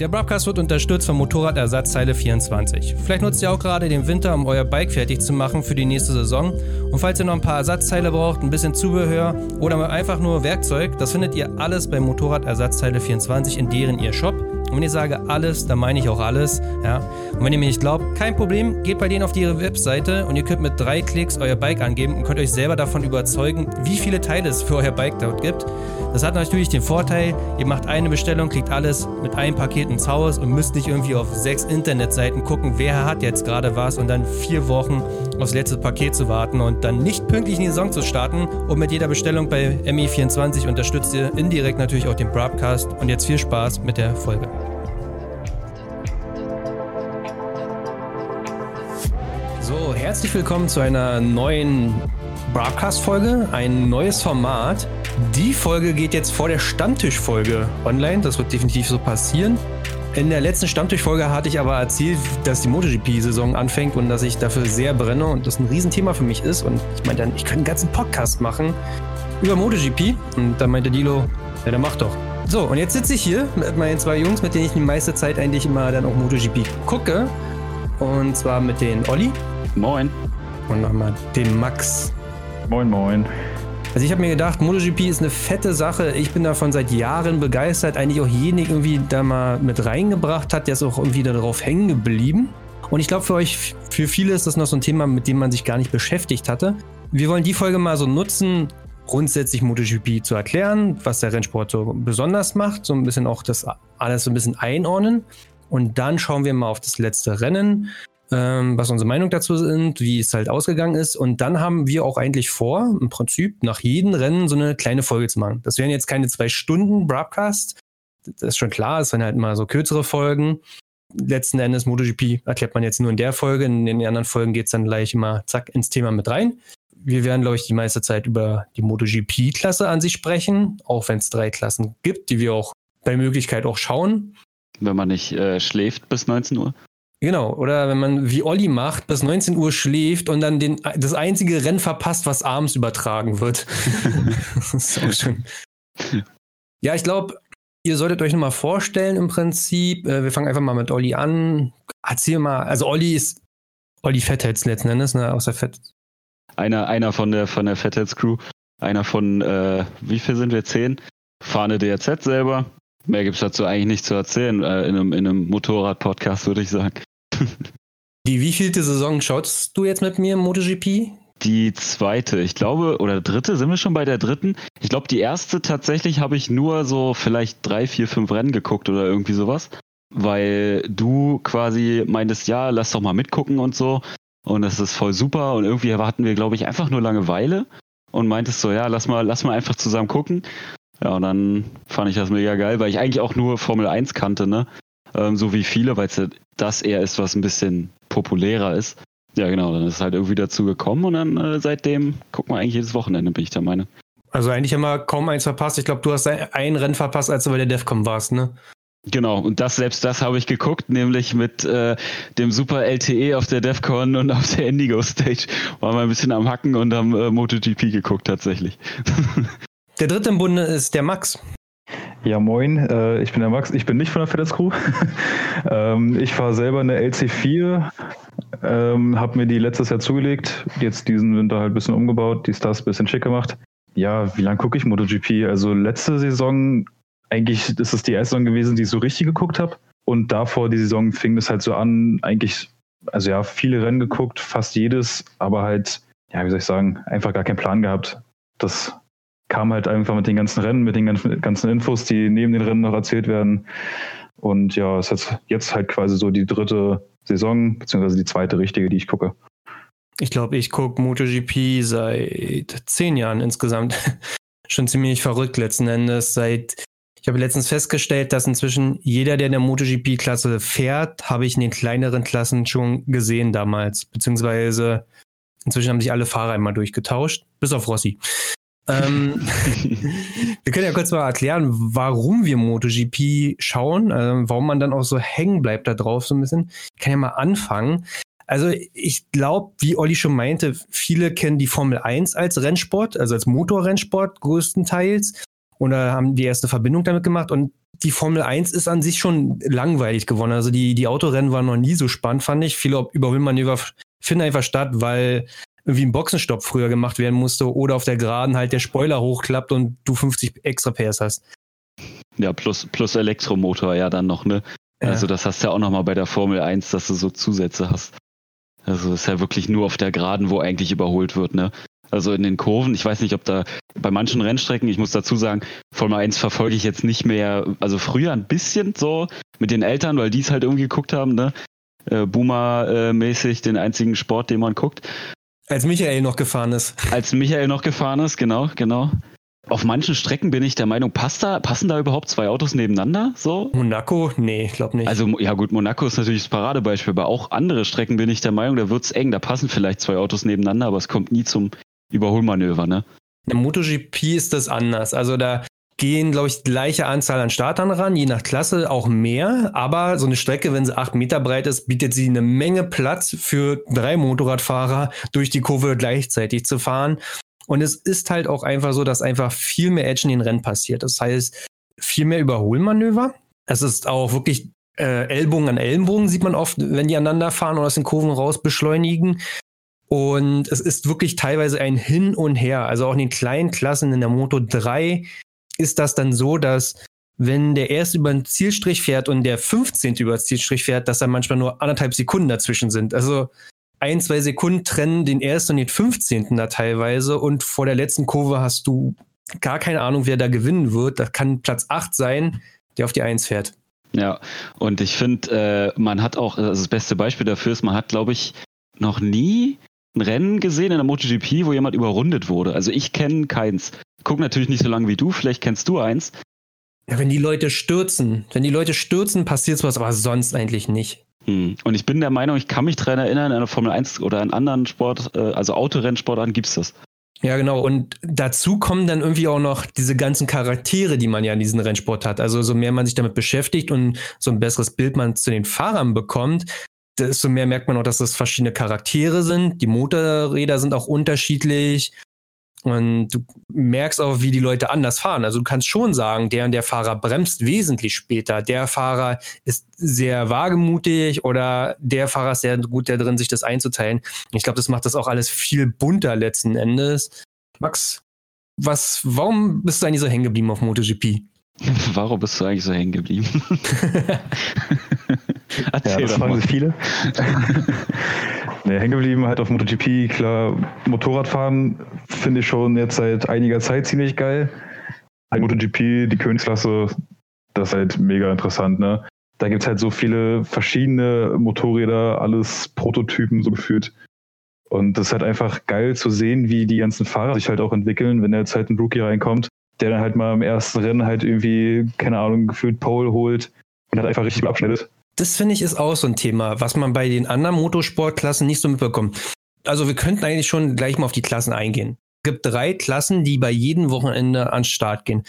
Der Broadcast wird unterstützt von Motorradersatzteile 24. Vielleicht nutzt ihr auch gerade den Winter, um euer Bike fertig zu machen für die nächste Saison. Und falls ihr noch ein paar Ersatzteile braucht, ein bisschen Zubehör oder einfach nur Werkzeug, das findet ihr alles bei Motorradersatzteile 24 in deren ihr Shop. Und wenn ich sage alles, dann meine ich auch alles. Ja? Und wenn ihr mir nicht glaubt, kein Problem, geht bei denen auf ihre Webseite und ihr könnt mit drei Klicks euer Bike angeben und könnt euch selber davon überzeugen, wie viele Teile es für euer Bike dort gibt. Das hat natürlich den Vorteil, ihr macht eine Bestellung, kriegt alles mit einem Paket ins Haus und müsst nicht irgendwie auf sechs Internetseiten gucken, wer hat jetzt gerade was und dann vier Wochen aufs letzte Paket zu warten und dann nicht pünktlich in die Saison zu starten. Und mit jeder Bestellung bei ME24 unterstützt ihr indirekt natürlich auch den Broadcast. Und jetzt viel Spaß mit der Folge. So, herzlich willkommen zu einer neuen Broadcast-Folge, ein neues Format. Die Folge geht jetzt vor der Stammtischfolge online. Das wird definitiv so passieren. In der letzten Stammtischfolge hatte ich aber erzählt, dass die MotoGP-Saison anfängt und dass ich dafür sehr brenne und das ein Riesenthema für mich ist. Und ich meinte dann, ich könnte einen ganzen Podcast machen über MotoGP. Und dann meinte Dilo, ja, dann mach doch. So, und jetzt sitze ich hier mit meinen zwei Jungs, mit denen ich die meiste Zeit eigentlich immer dann auch MotoGP gucke. Und zwar mit den Olli. Moin. Und nochmal den Max. Moin, moin. Also ich habe mir gedacht, MotoGP ist eine fette Sache. Ich bin davon seit Jahren begeistert. Eigentlich auch jeden irgendwie da mal mit reingebracht hat, der ist auch irgendwie darauf hängen geblieben. Und ich glaube für euch, für viele ist das noch so ein Thema, mit dem man sich gar nicht beschäftigt hatte. Wir wollen die Folge mal so nutzen, grundsätzlich MotoGP zu erklären, was der Rennsport so besonders macht, so ein bisschen auch das alles so ein bisschen einordnen. Und dann schauen wir mal auf das letzte Rennen, ähm, was unsere Meinung dazu sind, wie es halt ausgegangen ist. Und dann haben wir auch eigentlich vor, im Prinzip nach jedem Rennen so eine kleine Folge zu machen. Das wären jetzt keine zwei Stunden Broadcast. Das ist schon klar, es werden halt immer so kürzere Folgen. Letzten Endes MotoGP erklärt man jetzt nur in der Folge. In den anderen Folgen geht es dann gleich immer zack ins Thema mit rein. Wir werden, glaube ich, die meiste Zeit über die MotoGP-Klasse an sich sprechen, auch wenn es drei Klassen gibt, die wir auch bei Möglichkeit auch schauen. Wenn man nicht äh, schläft bis 19 Uhr. Genau, oder wenn man wie Olli macht, bis 19 Uhr schläft und dann den, das einzige Rennen verpasst, was abends übertragen wird. das ist auch schön. Ja, ich glaube, ihr solltet euch nochmal vorstellen im Prinzip. Äh, wir fangen einfach mal mit Olli an. Erzähl mal, also Olli ist Olli Fettheads letzten Endes, ne, aus der Fett. Einer, einer von der, von der Fettheads Crew. Einer von, äh, wie viel sind wir? Zehn? Fahne DRZ selber. Mehr gibt es dazu eigentlich nicht zu erzählen, äh, in einem, in einem Motorrad-Podcast, würde ich sagen. Die wievielte Saison schaust du jetzt mit mir im MotoGP? Die zweite, ich glaube, oder dritte, sind wir schon bei der dritten? Ich glaube, die erste tatsächlich habe ich nur so vielleicht drei, vier, fünf Rennen geguckt oder irgendwie sowas. Weil du quasi meintest, ja, lass doch mal mitgucken und so. Und das ist voll super. Und irgendwie hatten wir, glaube ich, einfach nur Langeweile und meintest so, ja, lass mal, lass mal einfach zusammen gucken. Ja, und dann fand ich das mega geil, weil ich eigentlich auch nur Formel 1 kannte, ne? Ähm, so wie viele, weil es das eher ist, was ein bisschen populärer ist. Ja, genau, dann ist es halt irgendwie dazu gekommen und dann äh, seitdem gucken wir eigentlich jedes Wochenende, bin ich der Meinung. Also eigentlich haben wir kaum eins verpasst. Ich glaube, du hast ein Rennen verpasst, als du bei der DEFCON warst, ne? Genau, und das selbst das habe ich geguckt, nämlich mit äh, dem Super LTE auf der DEFCON und auf der Indigo Stage. Waren wir ein bisschen am Hacken und haben äh, MotoGP geguckt tatsächlich. Der dritte im Bunde ist der Max. Ja, moin, äh, ich bin der Max. Ich bin nicht von der FedEx Crew. ähm, ich fahre selber eine LC4, ähm, habe mir die letztes Jahr zugelegt, jetzt diesen Winter halt ein bisschen umgebaut, die Stars ein bisschen schick gemacht. Ja, wie lange gucke ich MotoGP? Also letzte Saison, eigentlich ist es die erste Saison gewesen, die ich so richtig geguckt habe. Und davor die Saison fing es halt so an, eigentlich, also ja, viele Rennen geguckt, fast jedes, aber halt, ja, wie soll ich sagen, einfach gar keinen Plan gehabt. Das kam halt einfach mit den ganzen Rennen, mit den ganzen Infos, die neben den Rennen noch erzählt werden. Und ja, es ist jetzt halt quasi so die dritte Saison, beziehungsweise die zweite richtige, die ich gucke. Ich glaube, ich gucke MotoGP seit zehn Jahren insgesamt. Schon ziemlich verrückt letzten Endes. Seit ich habe letztens festgestellt, dass inzwischen jeder, der in der MotoGP-Klasse fährt, habe ich in den kleineren Klassen schon gesehen damals. Beziehungsweise inzwischen haben sich alle Fahrer einmal durchgetauscht, bis auf Rossi ähm, wir können ja kurz mal erklären, warum wir MotoGP schauen, äh, warum man dann auch so hängen bleibt da drauf so ein bisschen. Ich kann ja mal anfangen. Also ich glaube, wie Olli schon meinte, viele kennen die Formel 1 als Rennsport, also als Motorrennsport größtenteils. da haben die erste Verbindung damit gemacht und die Formel 1 ist an sich schon langweilig geworden. Also die, die Autorennen waren noch nie so spannend, fand ich. Viele Überholmanöver finden einfach statt, weil irgendwie ein Boxenstopp früher gemacht werden musste oder auf der Geraden halt der Spoiler hochklappt und du 50 extra PS hast. Ja, plus, plus Elektromotor ja dann noch, ne? Ja. Also das hast du ja auch nochmal bei der Formel 1, dass du so Zusätze hast. Also ist ja wirklich nur auf der Geraden, wo eigentlich überholt wird, ne? Also in den Kurven, ich weiß nicht, ob da bei manchen Rennstrecken, ich muss dazu sagen, Formel 1 verfolge ich jetzt nicht mehr, also früher ein bisschen so mit den Eltern, weil die es halt irgendwie geguckt haben, ne? Äh, Boomer-mäßig den einzigen Sport, den man guckt. Als Michael noch gefahren ist. Als Michael noch gefahren ist, genau, genau. Auf manchen Strecken bin ich der Meinung, passt da, passen da überhaupt zwei Autos nebeneinander? So? Monaco? Nee, ich glaube nicht. Also, ja gut, Monaco ist natürlich das Paradebeispiel, aber auch andere Strecken bin ich der Meinung, da wird's eng, da passen vielleicht zwei Autos nebeneinander, aber es kommt nie zum Überholmanöver, ne? Im MotoGP ist das anders. Also da gehen, glaube ich, gleiche Anzahl an Startern ran, je nach Klasse auch mehr. Aber so eine Strecke, wenn sie acht Meter breit ist, bietet sie eine Menge Platz für drei Motorradfahrer durch die Kurve gleichzeitig zu fahren. Und es ist halt auch einfach so, dass einfach viel mehr Action in den Rennen passiert. Das heißt, viel mehr Überholmanöver. Es ist auch wirklich äh, Ellbogen an Ellenbogen, sieht man oft, wenn die aneinander fahren oder aus den Kurven raus beschleunigen. Und es ist wirklich teilweise ein Hin und Her. Also auch in den kleinen Klassen in der Moto 3 ist das dann so, dass wenn der erste über den Zielstrich fährt und der 15. über den Zielstrich fährt, dass da manchmal nur anderthalb Sekunden dazwischen sind. Also ein, zwei Sekunden trennen den ersten und den 15. da teilweise und vor der letzten Kurve hast du gar keine Ahnung, wer da gewinnen wird. Das kann Platz 8 sein, der auf die 1 fährt. Ja, und ich finde, äh, man hat auch, also das beste Beispiel dafür ist, man hat, glaube ich, noch nie ein Rennen gesehen in der MotoGP, wo jemand überrundet wurde. Also ich kenne keins. Guck natürlich nicht so lange wie du, vielleicht kennst du eins. Ja, wenn die Leute stürzen, wenn die Leute stürzen, passiert sowas, aber sonst eigentlich nicht. Hm. Und ich bin der Meinung, ich kann mich daran erinnern, in einer Formel 1 oder in anderen Sport, äh, also Autorennsportarten gibt es das. Ja, genau. Und dazu kommen dann irgendwie auch noch diese ganzen Charaktere, die man ja in diesem Rennsport hat. Also so mehr man sich damit beschäftigt und so ein besseres Bild man zu den Fahrern bekommt, desto mehr merkt man auch, dass das verschiedene Charaktere sind. Die Motorräder sind auch unterschiedlich. Und du merkst auch, wie die Leute anders fahren. Also du kannst schon sagen, der und der Fahrer bremst wesentlich später. Der Fahrer ist sehr wagemutig oder der Fahrer ist sehr gut darin, sich das einzuteilen. Ich glaube, das macht das auch alles viel bunter letzten Endes. Max, was, warum bist du eigentlich so hängen geblieben auf MotoGP? Warum bist du eigentlich so hängen geblieben? ja, das fragen viele. nee, hängen geblieben halt auf MotoGP, klar, Motorradfahren finde ich schon jetzt seit einiger Zeit ziemlich geil. Halt MotoGP, die Königsklasse, das ist halt mega interessant, ne? Da gibt es halt so viele verschiedene Motorräder, alles Prototypen so gefühlt. Und das ist halt einfach geil zu sehen, wie die ganzen Fahrer sich halt auch entwickeln, wenn jetzt halt ein Rookie reinkommt, der dann halt mal im ersten Rennen halt irgendwie, keine Ahnung, gefühlt Pole holt und halt einfach richtig abschneidet das finde ich ist auch so ein Thema, was man bei den anderen Motorsportklassen nicht so mitbekommt. Also wir könnten eigentlich schon gleich mal auf die Klassen eingehen. Es gibt drei Klassen, die bei jedem Wochenende an Start gehen.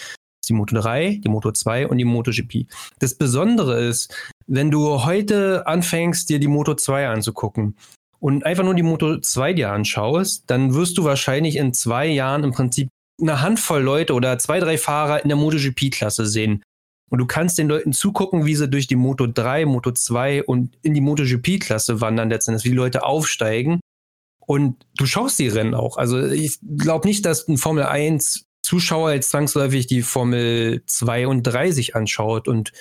Die Moto 3, die Moto 2 und die MotoGP. Das Besondere ist, wenn du heute anfängst, dir die Moto 2 anzugucken und einfach nur die Moto 2 dir anschaust, dann wirst du wahrscheinlich in zwei Jahren im Prinzip eine Handvoll Leute oder zwei, drei Fahrer in der MotoGP-Klasse sehen. Und du kannst den Leuten zugucken, wie sie durch die Moto 3, Moto 2 und in die MotoGP-Klasse wandern letztendlich, wie die Leute aufsteigen. Und du schaust die Rennen auch. Also ich glaube nicht, dass ein Formel 1 Zuschauer jetzt zwangsläufig die Formel 2 und 3 sich anschaut. Und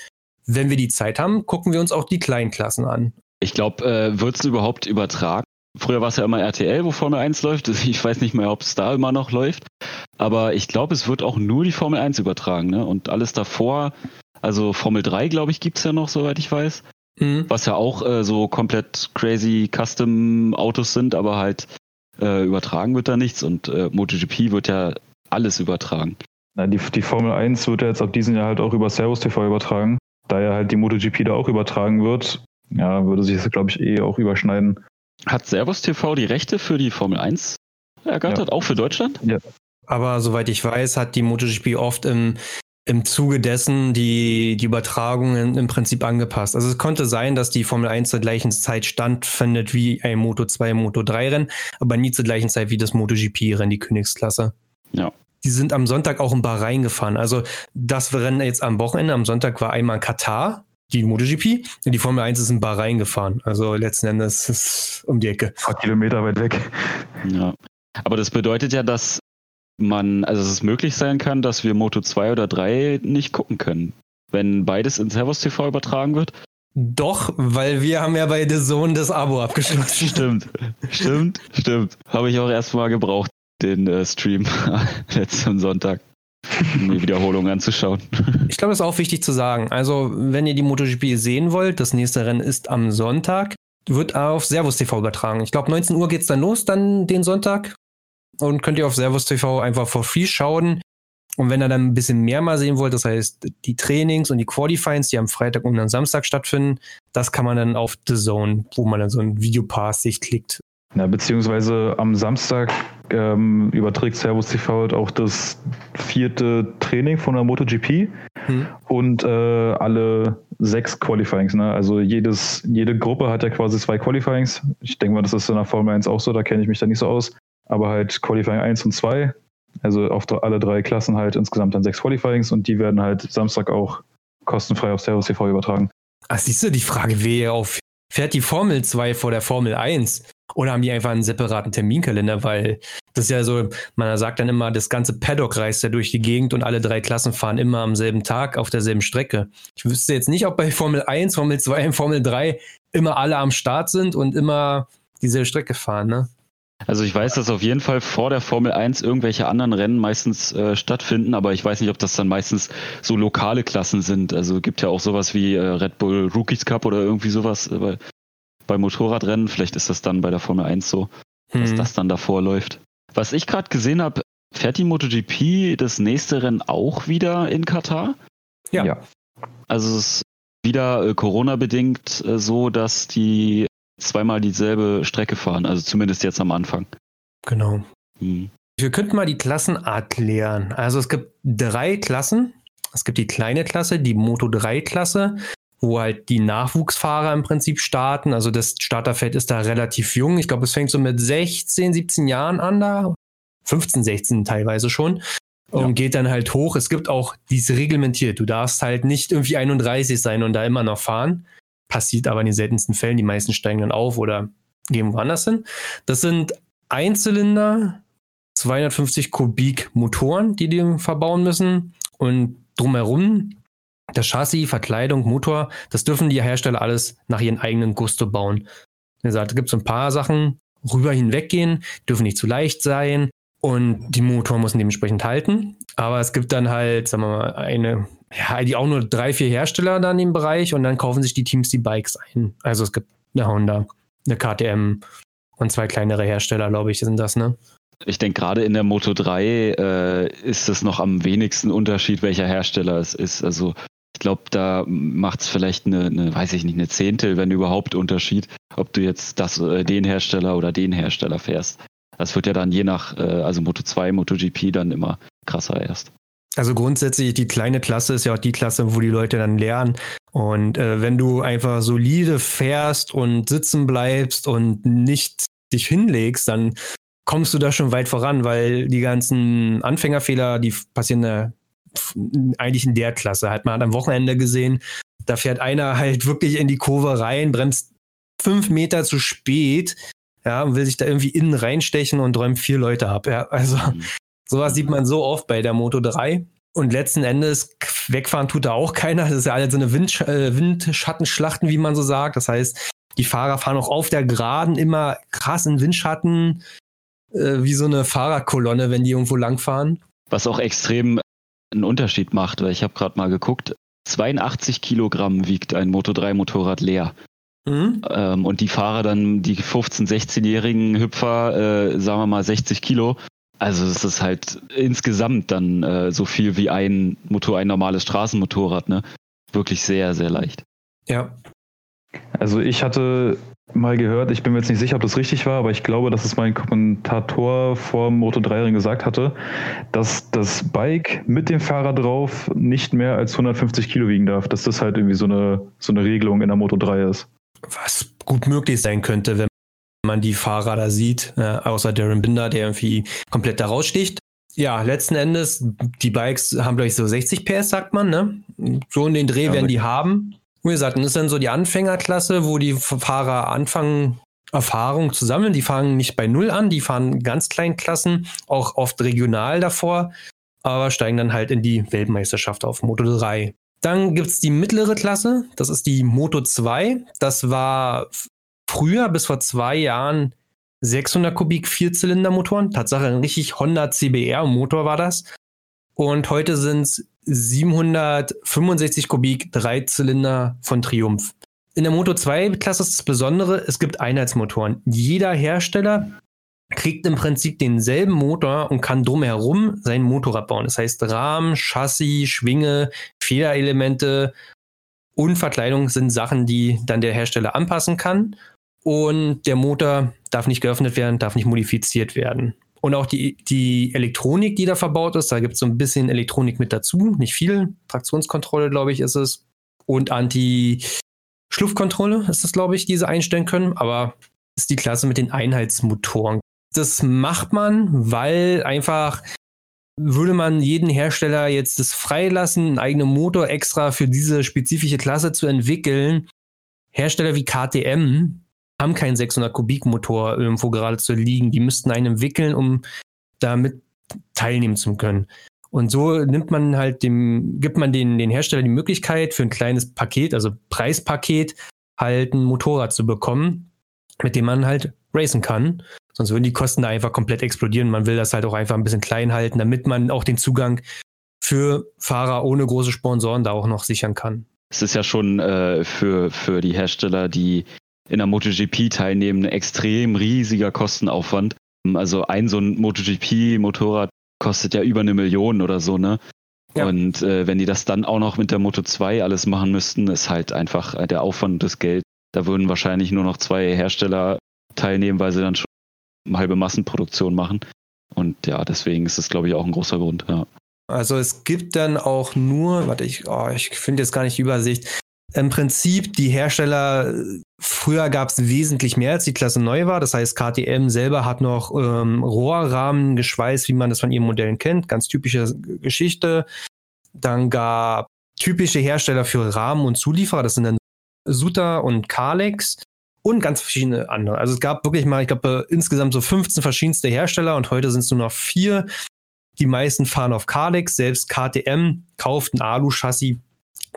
wenn wir die Zeit haben, gucken wir uns auch die kleinen Klassen an. Ich glaube, äh, wird es überhaupt übertragen? Früher war es ja immer RTL, wo Formel 1 läuft. Ich weiß nicht mehr, ob es da immer noch läuft. Aber ich glaube, es wird auch nur die Formel 1 übertragen. Ne? Und alles davor also Formel 3, glaube ich, gibt's ja noch, soweit ich weiß. Mhm. Was ja auch äh, so komplett crazy Custom-Autos sind, aber halt äh, übertragen wird da nichts und äh, MotoGP wird ja alles übertragen. Na, die, die Formel 1 wird ja jetzt ab diesem Jahr halt auch über Servus TV übertragen. Da ja halt die MotoGP da auch übertragen wird, ja, würde sich das, glaube ich, eh auch überschneiden. Hat Servus TV die Rechte für die Formel 1 ergattert, ja. auch für Deutschland? Ja. Aber soweit ich weiß, hat die MotoGP oft im im Zuge dessen die, die Übertragungen im Prinzip angepasst. Also es konnte sein, dass die Formel 1 zur gleichen Zeit stattfindet wie ein Moto 2, Moto 3 Rennen, aber nie zur gleichen Zeit wie das MotoGP Rennen, die Königsklasse. Ja. die sind am Sonntag auch in Bahrain gefahren. Also das Rennen jetzt am Wochenende, am Sonntag war einmal Katar, die MotoGP, und die Formel 1 ist in Bahrain gefahren. Also letzten Endes ist es um die Ecke. Ein paar Kilometer weit weg. Ja. Aber das bedeutet ja, dass man, also es möglich sein kann, dass wir Moto 2 oder 3 nicht gucken können. Wenn beides in Servus TV übertragen wird. Doch, weil wir haben ja bei The Zone das Abo abgeschlossen. Stimmt, stimmt, stimmt. Habe ich auch erstmal gebraucht, den äh, Stream letzten Sonntag, um die Wiederholung anzuschauen. Ich glaube, das ist auch wichtig zu sagen. Also, wenn ihr die MotoGP sehen wollt, das nächste Rennen ist am Sonntag, wird auf Servus TV übertragen. Ich glaube, 19 Uhr geht es dann los, dann den Sonntag. Und könnt ihr auf Servus TV einfach for free schauen. Und wenn ihr dann ein bisschen mehr mal sehen wollt, das heißt die Trainings und die Qualifyings, die am Freitag und am Samstag stattfinden, das kann man dann auf The Zone, wo man dann so ein Videopass sich klickt. Ja, beziehungsweise am Samstag ähm, überträgt Servus TV halt auch das vierte Training von der MotoGP hm. und äh, alle sechs Qualifyings. Ne? Also jedes, jede Gruppe hat ja quasi zwei Qualifyings. Ich denke mal, das ist in der Formel 1 auch so, da kenne ich mich da nicht so aus. Aber halt Qualifying 1 und 2 also auf alle drei Klassen halt insgesamt dann sechs Qualifyings und die werden halt Samstag auch kostenfrei auf Servus TV übertragen. Ach, siehst du, die Frage wäre auf, fährt die Formel 2 vor der Formel 1? Oder haben die einfach einen separaten Terminkalender? Weil das ist ja so, man sagt dann immer, das ganze Paddock reist ja durch die Gegend und alle drei Klassen fahren immer am selben Tag auf derselben Strecke. Ich wüsste jetzt nicht, ob bei Formel 1, Formel 2 und Formel 3 immer alle am Start sind und immer dieselbe Strecke fahren, ne? Also ich weiß, dass auf jeden Fall vor der Formel 1 irgendwelche anderen Rennen meistens äh, stattfinden, aber ich weiß nicht, ob das dann meistens so lokale Klassen sind. Also gibt ja auch sowas wie äh, Red Bull Rookies Cup oder irgendwie sowas äh, bei, Motorradrennen. Vielleicht ist das dann bei der Formel 1 so, hm. dass das dann davor läuft. Was ich gerade gesehen habe, fährt die MotoGP das nächste Rennen auch wieder in Katar? Ja. ja. Also es ist wieder äh, Corona-bedingt äh, so, dass die zweimal dieselbe Strecke fahren, also zumindest jetzt am Anfang. Genau. Hm. Wir könnten mal die Klassenart klären. Also es gibt drei Klassen. Es gibt die kleine Klasse, die Moto 3 Klasse, wo halt die Nachwuchsfahrer im Prinzip starten. Also das Starterfeld ist da relativ jung. Ich glaube, es fängt so mit 16, 17 Jahren an da. 15, 16 teilweise schon. Und ja. geht dann halt hoch. Es gibt auch, die ist reglementiert. Du darfst halt nicht irgendwie 31 sein und da immer noch fahren passiert aber in den seltensten Fällen. Die meisten steigen dann auf oder gehen woanders hin. Das sind Einzylinder, 250 Kubik Motoren, die die verbauen müssen. Und drumherum das Chassis, Verkleidung, Motor, das dürfen die Hersteller alles nach ihren eigenen Gusto bauen. Wie gesagt, es gibt so ein paar Sachen, rüber hinweggehen, dürfen nicht zu leicht sein und die Motoren müssen dementsprechend halten. Aber es gibt dann halt, sagen wir mal, eine ja, die auch nur drei, vier Hersteller dann im Bereich und dann kaufen sich die Teams die Bikes ein. Also es gibt eine Honda, eine KTM und zwei kleinere Hersteller, glaube ich, sind das, ne? Ich denke, gerade in der Moto 3 äh, ist es noch am wenigsten Unterschied, welcher Hersteller es ist. Also glaube, da macht es vielleicht eine, eine, weiß ich nicht, eine Zehntel, wenn überhaupt Unterschied, ob du jetzt das, äh, den Hersteller oder den Hersteller fährst. Das wird ja dann je nach, äh, also Moto 2, MotoGP dann immer krasser erst. Also grundsätzlich, die kleine Klasse ist ja auch die Klasse, wo die Leute dann lernen. Und äh, wenn du einfach solide fährst und sitzen bleibst und nicht dich hinlegst, dann kommst du da schon weit voran, weil die ganzen Anfängerfehler, die passieren da eigentlich in der Klasse. Halt, man hat am Wochenende gesehen, da fährt einer halt wirklich in die Kurve rein, bremst fünf Meter zu spät, ja, und will sich da irgendwie innen reinstechen und räumt vier Leute ab. Ja, also mhm. Sowas sieht man so oft bei der Moto 3. Und letzten Endes, wegfahren tut da auch keiner. Das ist ja alles so eine Wind, äh, Windschattenschlachten, wie man so sagt. Das heißt, die Fahrer fahren auch auf der Geraden immer krass in Windschatten, äh, wie so eine Fahrerkolonne, wenn die irgendwo langfahren. Was auch extrem einen Unterschied macht, weil ich habe gerade mal geguckt, 82 Kilogramm wiegt ein Moto 3 Motorrad leer. Mhm. Ähm, und die Fahrer dann, die 15-, 16-jährigen Hüpfer, äh, sagen wir mal 60 Kilo, also es ist halt insgesamt dann äh, so viel wie ein Motor, ein normales Straßenmotorrad, ne? Wirklich sehr, sehr leicht. Ja. Also ich hatte mal gehört, ich bin mir jetzt nicht sicher, ob das richtig war, aber ich glaube, dass es mein Kommentator vor Moto 3 Ring gesagt hatte, dass das Bike mit dem Fahrer drauf nicht mehr als 150 Kilo wiegen darf, dass das halt irgendwie so eine, so eine Regelung in der Moto 3 ist. Was gut möglich sein könnte, wenn man die Fahrer da sieht, äh, außer Darren Binder, der irgendwie komplett da raussticht. Ja, letzten Endes, die Bikes haben, glaube ich, so 60 PS, sagt man, ne? So in den Dreh ja, werden die haben. Wie gesagt, das ist dann so die Anfängerklasse, wo die Fahrer anfangen, Erfahrung zu sammeln. Die fangen nicht bei Null an, die fahren ganz kleinen Klassen, auch oft regional davor, aber steigen dann halt in die Weltmeisterschaft auf Moto 3. Dann gibt es die mittlere Klasse, das ist die Moto 2. Das war früher, bis vor zwei Jahren, 600 Kubik Vierzylindermotoren. Tatsache ein richtig Honda CBR Motor war das. Und heute sind es 765 Kubik Dreizylinder von Triumph. In der Moto 2 Klasse ist das Besondere, es gibt Einheitsmotoren. Jeder Hersteller kriegt im Prinzip denselben Motor und kann drumherum sein Motorrad bauen. Das heißt, Rahmen, Chassis, Schwinge, Federelemente und Verkleidung sind Sachen, die dann der Hersteller anpassen kann. Und der Motor darf nicht geöffnet werden, darf nicht modifiziert werden. Und auch die, die Elektronik, die da verbaut ist, da gibt es so ein bisschen Elektronik mit dazu, nicht viel. Traktionskontrolle, glaube ich, ist es. Und Anti-Schluffkontrolle ist das, glaube ich, die sie einstellen können. Aber ist die Klasse mit den Einheitsmotoren. Das macht man, weil einfach würde man jeden Hersteller jetzt das freilassen, einen eigenen Motor extra für diese spezifische Klasse zu entwickeln. Hersteller wie KTM haben keinen 600 Kubik Motor irgendwo gerade zu liegen. Die müssten einen entwickeln, um damit teilnehmen zu können. Und so nimmt man halt dem, gibt man den, den Hersteller die Möglichkeit für ein kleines Paket, also Preispaket, halt ein Motorrad zu bekommen, mit dem man halt racen kann. Sonst würden die Kosten da einfach komplett explodieren. Man will das halt auch einfach ein bisschen klein halten, damit man auch den Zugang für Fahrer ohne große Sponsoren da auch noch sichern kann. Es ist ja schon äh, für, für die Hersteller, die in der MotoGP teilnehmen, ein extrem riesiger Kostenaufwand. Also ein so ein MotoGP-Motorrad kostet ja über eine Million oder so, ne? Ja. Und äh, wenn die das dann auch noch mit der Moto 2 alles machen müssten, ist halt einfach äh, der Aufwand des Geld. Da würden wahrscheinlich nur noch zwei Hersteller teilnehmen, weil sie dann schon halbe Massenproduktion machen. Und ja, deswegen ist das, glaube ich, auch ein großer Grund. Ja. Also es gibt dann auch nur, warte, ich, oh, ich finde jetzt gar nicht die Übersicht. Im Prinzip die Hersteller, früher gab es wesentlich mehr, als die Klasse neu war. Das heißt, KTM selber hat noch ähm, Rohrrahmen geschweißt, wie man das von ihren Modellen kennt. Ganz typische Geschichte. Dann gab typische Hersteller für Rahmen und Zulieferer. Das sind dann Suta und Kalex und ganz verschiedene andere. Also es gab wirklich mal, ich glaube, insgesamt so 15 verschiedenste Hersteller und heute sind es nur noch vier. Die meisten fahren auf Kalex, selbst KTM kauft ein Alu-Chassis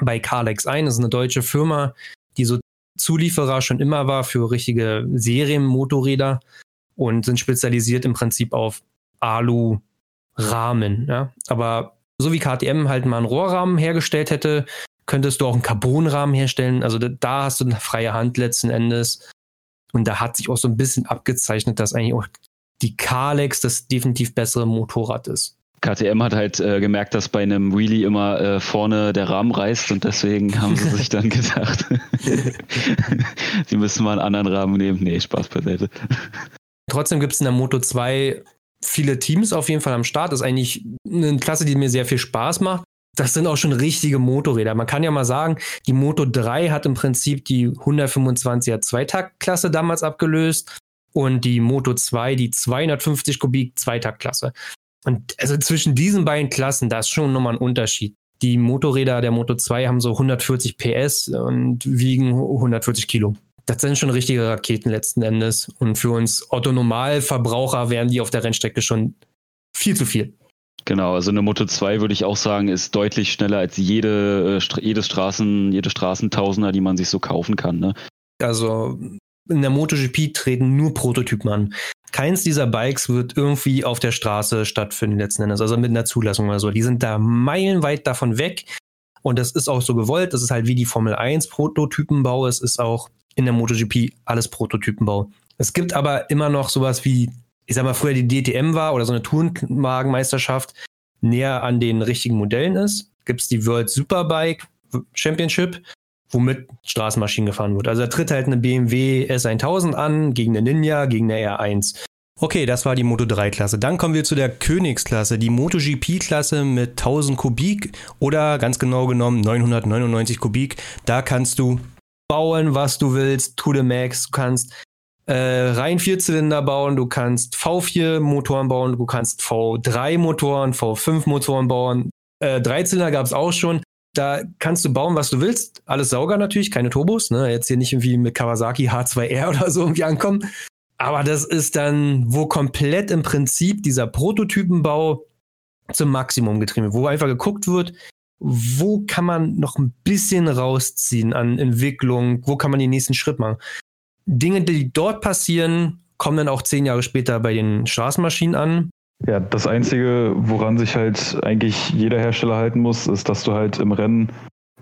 bei Kalex ein. Das ist eine deutsche Firma, die so Zulieferer schon immer war für richtige Serienmotorräder und sind spezialisiert im Prinzip auf Alu-Rahmen. Ja? Aber so wie KTM halt mal einen Rohrrahmen hergestellt hätte, könntest du auch einen Carbonrahmen herstellen. Also da hast du eine freie Hand letzten Endes. Und da hat sich auch so ein bisschen abgezeichnet, dass eigentlich auch die Kalex das definitiv bessere Motorrad ist. KTM hat halt äh, gemerkt, dass bei einem Wheelie immer äh, vorne der Rahmen reißt und deswegen haben sie sich dann gedacht, sie müssen mal einen anderen Rahmen nehmen. Nee, Spaß beiseite. Trotzdem gibt es in der Moto 2 viele Teams auf jeden Fall am Start. Das ist eigentlich eine Klasse, die mir sehr viel Spaß macht das sind auch schon richtige Motorräder. Man kann ja mal sagen, die Moto 3 hat im Prinzip die 125er Zweitaktklasse damals abgelöst und die Moto 2 die 250 Kubik Zweitaktklasse. Und also zwischen diesen beiden Klassen, da ist schon nochmal ein Unterschied. Die Motorräder der Moto 2 haben so 140 PS und wiegen 140 Kilo. Das sind schon richtige Raketen letzten Endes. Und für uns Otto-Normalverbraucher wären die auf der Rennstrecke schon viel zu viel. Genau, also eine Moto 2 würde ich auch sagen, ist deutlich schneller als jede, äh, jede Straßen, jede Straßentausender, die man sich so kaufen kann. Ne? Also in der MotoGP treten nur Prototypen an. Keins dieser Bikes wird irgendwie auf der Straße stattfinden letzten Endes, also mit einer Zulassung oder so. Die sind da meilenweit davon weg. Und das ist auch so gewollt. Das ist halt wie die Formel 1 Prototypenbau. Es ist auch in der MotoGP alles Prototypenbau. Es gibt aber immer noch sowas wie ich sag mal, früher die DTM war oder so eine Tourenwagenmeisterschaft näher an den richtigen Modellen ist, gibt es die World Superbike Championship, womit Straßenmaschinen gefahren wird. Also da tritt halt eine BMW S1000 an gegen eine Ninja, gegen eine R1. Okay, das war die Moto 3 Klasse. Dann kommen wir zu der Königsklasse, die MotoGP Klasse mit 1000 Kubik oder ganz genau genommen 999 Kubik. Da kannst du bauen, was du willst, to the max. Du kannst äh, rein Vierzylinder bauen, du kannst V4 Motoren bauen, du kannst V3 Motoren, V5 Motoren bauen. Äh, Dreizylinder gab es auch schon. Da kannst du bauen, was du willst. Alles Sauger natürlich, keine Turbos. Ne? Jetzt hier nicht irgendwie mit Kawasaki H2R oder so irgendwie ankommen. Aber das ist dann, wo komplett im Prinzip dieser Prototypenbau zum Maximum getrieben wird, wo einfach geguckt wird, wo kann man noch ein bisschen rausziehen an Entwicklung, wo kann man den nächsten Schritt machen. Dinge, die dort passieren, kommen dann auch zehn Jahre später bei den Straßenmaschinen an. Ja, das Einzige, woran sich halt eigentlich jeder Hersteller halten muss, ist, dass du halt im Rennen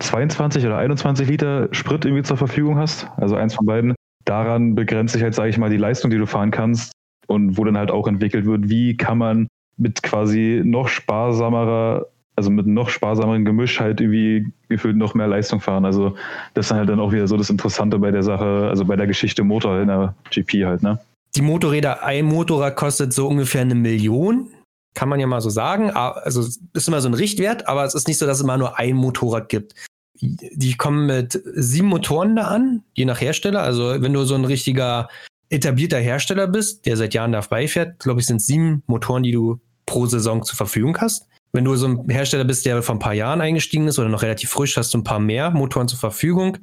22 oder 21 Liter Sprit irgendwie zur Verfügung hast. Also eins von beiden. Daran begrenzt sich halt, sage ich mal, die Leistung, die du fahren kannst. Und wo dann halt auch entwickelt wird, wie kann man mit quasi noch sparsamerer, also mit noch sparsameren Gemisch halt irgendwie gefühlt noch mehr Leistung fahren. Also das ist halt dann auch wieder so das Interessante bei der Sache, also bei der Geschichte Motor in der GP halt, ne? Die Motorräder, ein Motorrad kostet so ungefähr eine Million. Kann man ja mal so sagen. Also ist immer so ein Richtwert, aber es ist nicht so, dass es immer nur ein Motorrad gibt. Die kommen mit sieben Motoren da an, je nach Hersteller. Also wenn du so ein richtiger etablierter Hersteller bist, der seit Jahren dabei fährt, glaube ich, sind sieben Motoren, die du pro Saison zur Verfügung hast. Wenn du so ein Hersteller bist, der vor ein paar Jahren eingestiegen ist oder noch relativ frisch, hast du ein paar mehr Motoren zur Verfügung.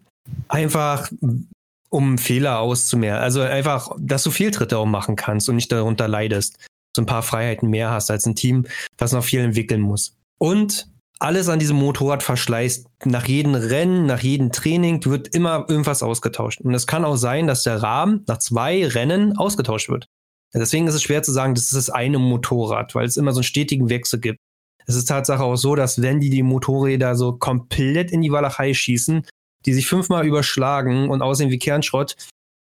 Einfach um Fehler auszumehren. Also einfach, dass du Fehltritte auch machen kannst und nicht darunter leidest. So ein paar Freiheiten mehr hast als ein Team, das noch viel entwickeln muss. Und alles an diesem Motorrad verschleißt. Nach jedem Rennen, nach jedem Training wird immer irgendwas ausgetauscht. Und es kann auch sein, dass der Rahmen nach zwei Rennen ausgetauscht wird. Deswegen ist es schwer zu sagen, das ist das eine Motorrad, weil es immer so einen stetigen Wechsel gibt. Es ist Tatsache auch so, dass wenn die die Motorräder so komplett in die Walachei schießen, die sich fünfmal überschlagen und aussehen wie Kernschrott,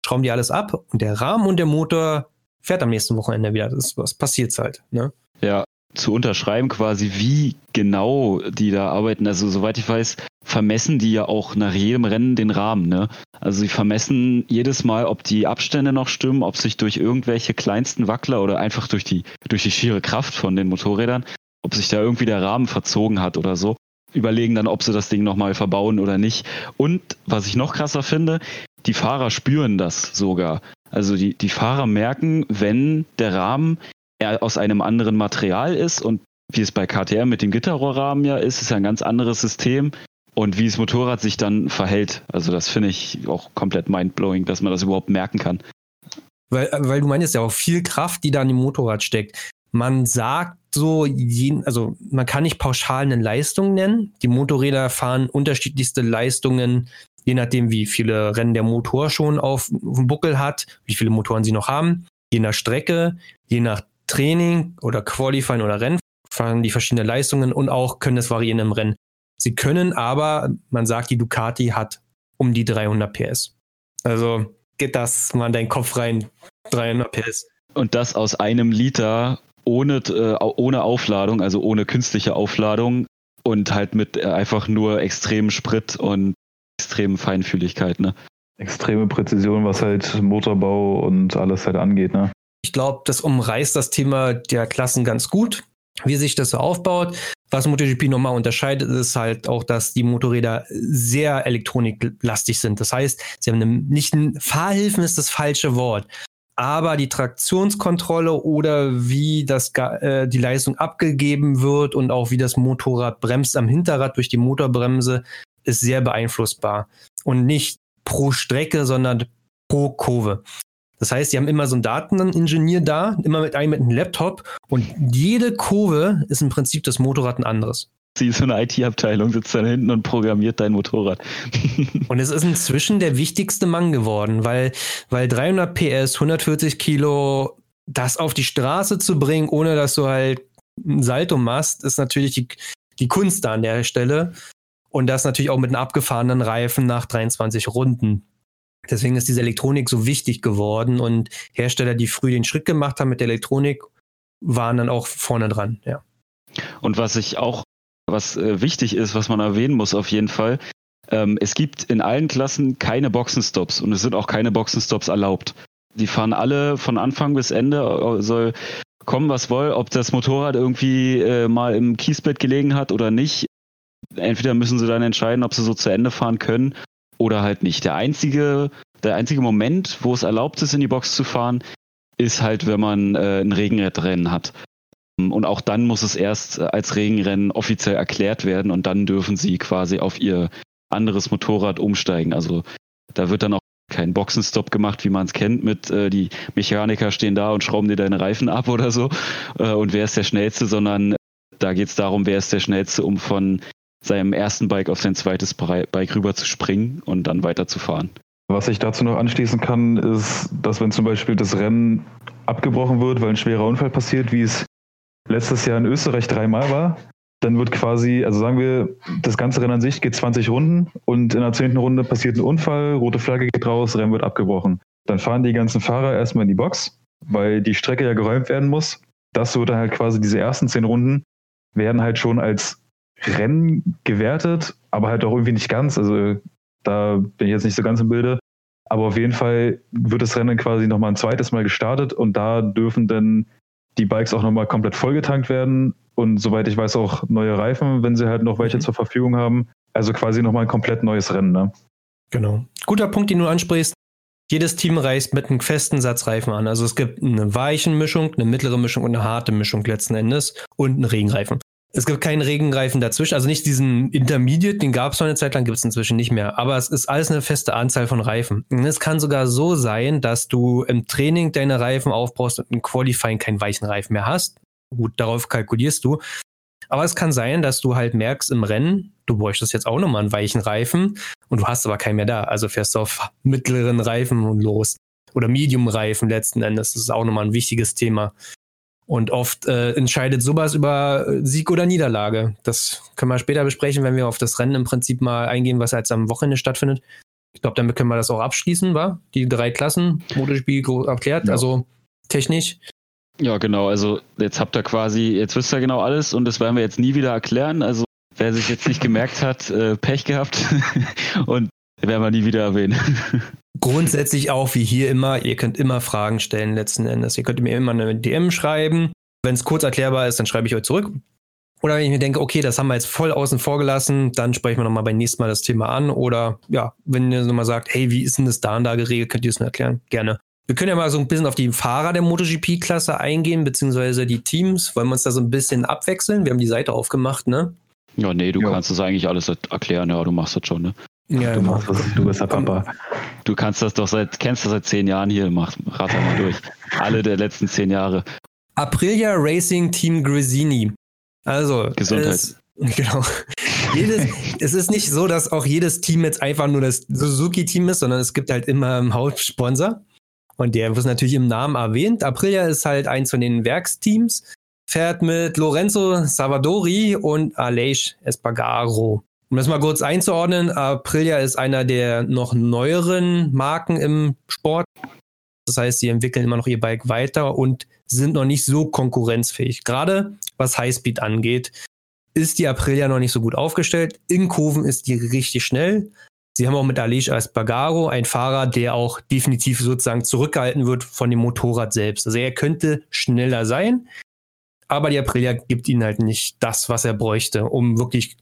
schrauben die alles ab und der Rahmen und der Motor fährt am nächsten Wochenende wieder. Das, was passiert halt. Ne? Ja, zu unterschreiben quasi, wie genau die da arbeiten. Also soweit ich weiß, vermessen die ja auch nach jedem Rennen den Rahmen. Ne? Also sie vermessen jedes Mal, ob die Abstände noch stimmen, ob sich durch irgendwelche kleinsten Wackler oder einfach durch die, durch die schiere Kraft von den Motorrädern, ob sich da irgendwie der Rahmen verzogen hat oder so. Überlegen dann, ob sie das Ding nochmal verbauen oder nicht. Und was ich noch krasser finde, die Fahrer spüren das sogar. Also die, die Fahrer merken, wenn der Rahmen aus einem anderen Material ist und wie es bei KTM mit dem Gitterrohrrahmen ja ist, ist ja ein ganz anderes System und wie das Motorrad sich dann verhält. Also das finde ich auch komplett mindblowing, dass man das überhaupt merken kann. Weil, weil du meinst ja auch viel Kraft, die da in dem Motorrad steckt. Man sagt so, jeden, also man kann nicht pauschal eine Leistung nennen. Die Motorräder fahren unterschiedlichste Leistungen, je nachdem, wie viele Rennen der Motor schon auf, auf dem Buckel hat, wie viele Motoren sie noch haben, je nach Strecke, je nach Training oder Qualifying oder Rennen fahren die verschiedenen Leistungen und auch können es variieren im Rennen. Sie können aber, man sagt, die Ducati hat um die 300 PS. Also geht das mal in deinen Kopf rein, 300 PS. Und das aus einem Liter ohne, äh, ohne Aufladung, also ohne künstliche Aufladung und halt mit äh, einfach nur extremem Sprit und extremen Feinfühligkeit, ne? Extreme Präzision, was halt Motorbau und alles halt angeht, ne? Ich glaube, das umreißt das Thema der Klassen ganz gut, wie sich das so aufbaut. Was MotoGP nochmal unterscheidet, ist halt auch, dass die Motorräder sehr elektroniklastig sind. Das heißt, sie haben eine, nicht ein Fahrhilfen ist das falsche Wort, aber die Traktionskontrolle oder wie das, äh, die Leistung abgegeben wird und auch wie das Motorrad bremst am Hinterrad durch die Motorbremse ist sehr beeinflussbar. Und nicht pro Strecke, sondern pro Kurve. Das heißt, sie haben immer so einen Dateningenieur da, immer mit einem mit einem Laptop und jede Kurve ist im Prinzip das Motorrad ein anderes. Sie ist so eine IT-Abteilung, sitzt da hinten und programmiert dein Motorrad. und es ist inzwischen der wichtigste Mann geworden, weil, weil 300 PS, 140 Kilo, das auf die Straße zu bringen, ohne dass du halt ein Salto machst, ist natürlich die, die Kunst da an der Stelle. Und das natürlich auch mit einem abgefahrenen Reifen nach 23 Runden. Deswegen ist diese Elektronik so wichtig geworden und Hersteller, die früh den Schritt gemacht haben mit der Elektronik, waren dann auch vorne dran, ja. Und was ich auch, was äh, wichtig ist, was man erwähnen muss auf jeden Fall, ähm, es gibt in allen Klassen keine Boxenstops und es sind auch keine Boxenstops erlaubt. Die fahren alle von Anfang bis Ende, äh, soll kommen, was woll, ob das Motorrad irgendwie äh, mal im Kiesbett gelegen hat oder nicht. Entweder müssen sie dann entscheiden, ob sie so zu Ende fahren können oder halt nicht. Der einzige, der einzige Moment, wo es erlaubt ist, in die Box zu fahren, ist halt, wenn man äh, ein Regenradrennen hat. Und auch dann muss es erst äh, als Regenrennen offiziell erklärt werden und dann dürfen sie quasi auf ihr anderes Motorrad umsteigen. Also da wird dann auch kein Boxenstopp gemacht, wie man es kennt, mit äh, die Mechaniker stehen da und schrauben dir deine Reifen ab oder so. Äh, und wer ist der Schnellste, sondern da geht es darum, wer ist der Schnellste, um von seinem ersten Bike auf sein zweites Bike rüber zu springen und dann weiterzufahren. Was ich dazu noch anschließen kann, ist, dass wenn zum Beispiel das Rennen abgebrochen wird, weil ein schwerer Unfall passiert, wie es letztes Jahr in Österreich dreimal war, dann wird quasi, also sagen wir, das ganze Rennen an sich geht 20 Runden und in der zehnten Runde passiert ein Unfall, rote Flagge geht raus, Rennen wird abgebrochen. Dann fahren die ganzen Fahrer erstmal in die Box, weil die Strecke ja geräumt werden muss. Das wird dann halt quasi diese ersten zehn Runden werden halt schon als Rennen gewertet, aber halt auch irgendwie nicht ganz. Also da bin ich jetzt nicht so ganz im Bilde. Aber auf jeden Fall wird das Rennen quasi nochmal ein zweites Mal gestartet und da dürfen dann die Bikes auch nochmal komplett vollgetankt werden und soweit ich weiß auch neue Reifen, wenn sie halt noch welche mhm. zur Verfügung haben. Also quasi nochmal ein komplett neues Rennen. Ne? Genau. Guter Punkt, den du ansprichst. Jedes Team reist mit einem festen Satz Reifen an. Also es gibt eine weichen Mischung, eine mittlere Mischung und eine harte Mischung letzten Endes und einen Regenreifen. Es gibt keinen Regenreifen dazwischen, also nicht diesen Intermediate, den gab es noch eine Zeit lang, gibt es inzwischen nicht mehr. Aber es ist alles eine feste Anzahl von Reifen. Und es kann sogar so sein, dass du im Training deine Reifen aufbaust und im Qualifying keinen weichen Reifen mehr hast. Gut, darauf kalkulierst du. Aber es kann sein, dass du halt merkst im Rennen, du bräuchtest jetzt auch nochmal einen weichen Reifen und du hast aber keinen mehr da. Also fährst du auf mittleren Reifen los. Oder Medium-Reifen letzten Endes. Das ist auch nochmal ein wichtiges Thema. Und oft äh, entscheidet sowas über Sieg oder Niederlage. Das können wir später besprechen, wenn wir auf das Rennen im Prinzip mal eingehen, was jetzt am Wochenende stattfindet. Ich glaube, damit können wir das auch abschließen, war? Die drei Klassen, MotoGP erklärt, ja. also technisch. Ja, genau. Also jetzt habt ihr quasi, jetzt wisst ihr genau alles und das werden wir jetzt nie wieder erklären. Also wer sich jetzt nicht gemerkt hat, äh, Pech gehabt und werden wir nie wieder erwähnen. Grundsätzlich auch wie hier immer, ihr könnt immer Fragen stellen letzten Endes. Ihr könnt mir immer eine DM schreiben. Wenn es kurz erklärbar ist, dann schreibe ich euch zurück. Oder wenn ich mir denke, okay, das haben wir jetzt voll außen vor gelassen, dann sprechen wir nochmal beim nächsten Mal das Thema an. Oder ja, wenn ihr nochmal sagt, hey, wie ist denn das da und da geregelt, könnt ihr es mir erklären? Gerne. Wir können ja mal so ein bisschen auf die Fahrer der MotoGP-Klasse eingehen, beziehungsweise die Teams. Wollen wir uns da so ein bisschen abwechseln? Wir haben die Seite aufgemacht, ne? Ja, nee, du ja. kannst das eigentlich alles erklären, ja, du machst das schon, ne? Ja, du, machst das, du bist der Papa. Du kannst das doch seit, kennst das seit zehn Jahren hier, mach, rat mal durch. Alle der letzten zehn Jahre. Aprilia Racing Team Grisini. Also. Gesundheit. Es, genau. jedes, es ist nicht so, dass auch jedes Team jetzt einfach nur das Suzuki-Team ist, sondern es gibt halt immer einen Hauptsponsor. Und der wird natürlich im Namen erwähnt. Aprilia ist halt eins von den Werksteams, fährt mit Lorenzo Savadori und Aleix Espargaro. Um das mal kurz einzuordnen, Aprilia ist einer der noch neueren Marken im Sport. Das heißt, sie entwickeln immer noch ihr Bike weiter und sind noch nicht so konkurrenzfähig. Gerade was Highspeed angeht, ist die Aprilia noch nicht so gut aufgestellt. In Kurven ist die richtig schnell. Sie haben auch mit Aleix Espargaro einen Fahrer, der auch definitiv sozusagen zurückgehalten wird von dem Motorrad selbst. Also er könnte schneller sein, aber die Aprilia gibt ihnen halt nicht das, was er bräuchte, um wirklich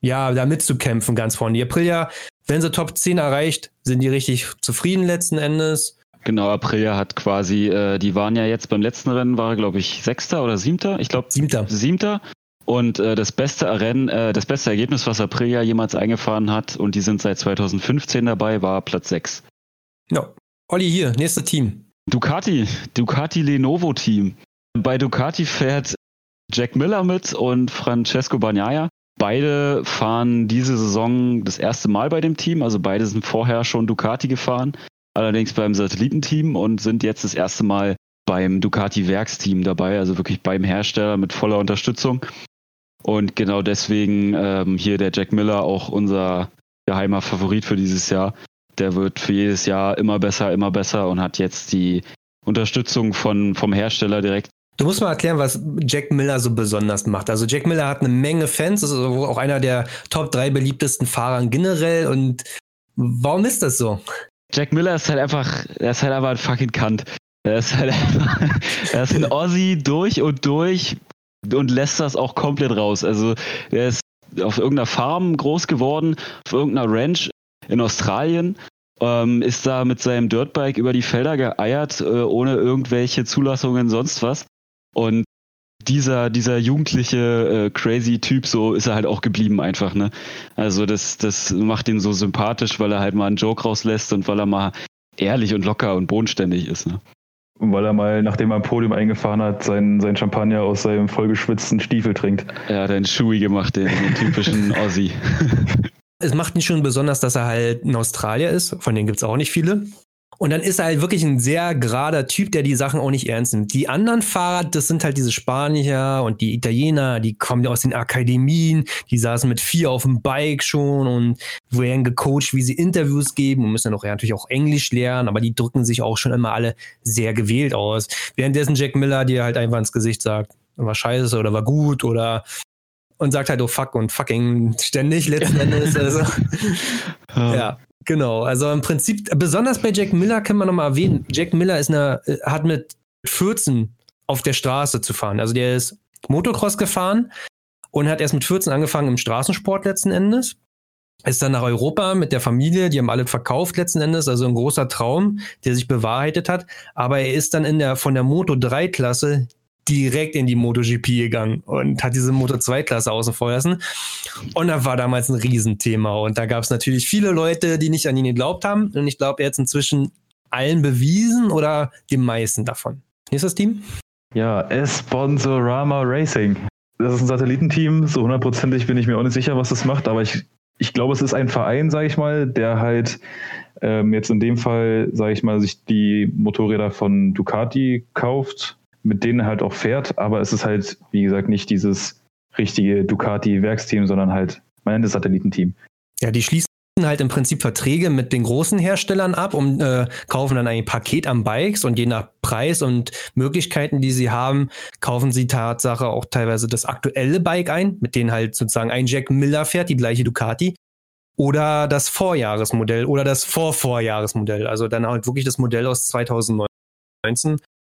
ja, da mitzukämpfen ganz vorne. Die Aprilia, wenn sie Top 10 erreicht, sind die richtig zufrieden letzten Endes. Genau, Aprilia hat quasi, äh, die waren ja jetzt beim letzten Rennen, war glaube ich Sechster oder Siebter? Ich glaube Siebter. Siebter. Und äh, das beste Rennen, äh, das beste Ergebnis, was Aprilia jemals eingefahren hat, und die sind seit 2015 dabei, war Platz 6. Ja. Olli hier, nächstes Team. Ducati, Ducati Lenovo Team. Bei Ducati fährt Jack Miller mit und Francesco Bagnaia. Beide fahren diese Saison das erste Mal bei dem Team, also beide sind vorher schon Ducati gefahren, allerdings beim Satellitenteam und sind jetzt das erste Mal beim Ducati Werksteam dabei, also wirklich beim Hersteller mit voller Unterstützung. Und genau deswegen ähm, hier der Jack Miller auch unser geheimer Favorit für dieses Jahr. Der wird für jedes Jahr immer besser, immer besser und hat jetzt die Unterstützung von, vom Hersteller direkt Du musst mal erklären, was Jack Miller so besonders macht. Also Jack Miller hat eine Menge Fans, ist also auch einer der Top 3 beliebtesten Fahrer generell. Und warum ist das so? Jack Miller ist halt einfach, er ist halt einfach ein fucking Kant. Er ist halt einfach, er ist ein Aussie durch und durch und lässt das auch komplett raus. Also er ist auf irgendeiner Farm groß geworden, auf irgendeiner Ranch in Australien, ähm, ist da mit seinem Dirtbike über die Felder geeiert, äh, ohne irgendwelche Zulassungen, sonst was. Und dieser, dieser jugendliche äh, crazy Typ, so ist er halt auch geblieben einfach, ne? Also das, das macht ihn so sympathisch, weil er halt mal einen Joke rauslässt und weil er mal ehrlich und locker und bodenständig ist, ne? Und weil er mal, nachdem er am Podium eingefahren hat, sein, sein Champagner aus seinem vollgeschwitzten Stiefel trinkt. Er hat einen Shui gemacht, den, den typischen Aussie. Es macht ihn schon besonders, dass er halt ein Australier ist. Von denen gibt es auch nicht viele. Und dann ist er halt wirklich ein sehr gerader Typ, der die Sachen auch nicht ernst nimmt. Die anderen Fahrer, das sind halt diese Spanier und die Italiener, die kommen aus den Akademien, die saßen mit vier auf dem Bike schon und werden gecoacht, wie sie Interviews geben und müssen dann auch ja, natürlich auch Englisch lernen, aber die drücken sich auch schon immer alle sehr gewählt aus. Währenddessen Jack Miller dir halt einfach ins Gesicht sagt, war scheiße oder war gut oder und sagt halt, oh fuck und fucking ständig letzten Endes. Also, ja. Genau, also im Prinzip, besonders bei Jack Miller kann man nochmal erwähnen, Jack Miller ist eine, hat mit 14 auf der Straße zu fahren. Also der ist Motocross gefahren und hat erst mit 14 angefangen im Straßensport letzten Endes. Ist dann nach Europa mit der Familie, die haben alle verkauft letzten Endes, also ein großer Traum, der sich bewahrheitet hat. Aber er ist dann in der, von der Moto 3 Klasse direkt in die MotoGP gegangen und hat diese Moto 2 Klasse außen vor lassen. Und da war damals ein Riesenthema. Und da gab es natürlich viele Leute, die nicht an ihn geglaubt haben. Und ich glaube, er hat inzwischen allen bewiesen oder den meisten davon. Das Team? Ja, Esponsorama Racing. Das ist ein Satellitenteam. So hundertprozentig bin ich mir auch nicht sicher, was das macht. Aber ich, ich glaube, es ist ein Verein, sage ich mal, der halt ähm, jetzt in dem Fall, sage ich mal, sich die Motorräder von Ducati kauft mit denen halt auch fährt, aber es ist halt, wie gesagt, nicht dieses richtige Ducati-Werksteam, sondern halt, man nennt es Satellitenteam. Ja, die schließen halt im Prinzip Verträge mit den großen Herstellern ab und äh, kaufen dann ein Paket an Bikes und je nach Preis und Möglichkeiten, die sie haben, kaufen sie Tatsache auch teilweise das aktuelle Bike ein, mit denen halt sozusagen ein Jack Miller fährt, die gleiche Ducati. Oder das Vorjahresmodell oder das Vorvorjahresmodell. Also dann halt wirklich das Modell aus 2019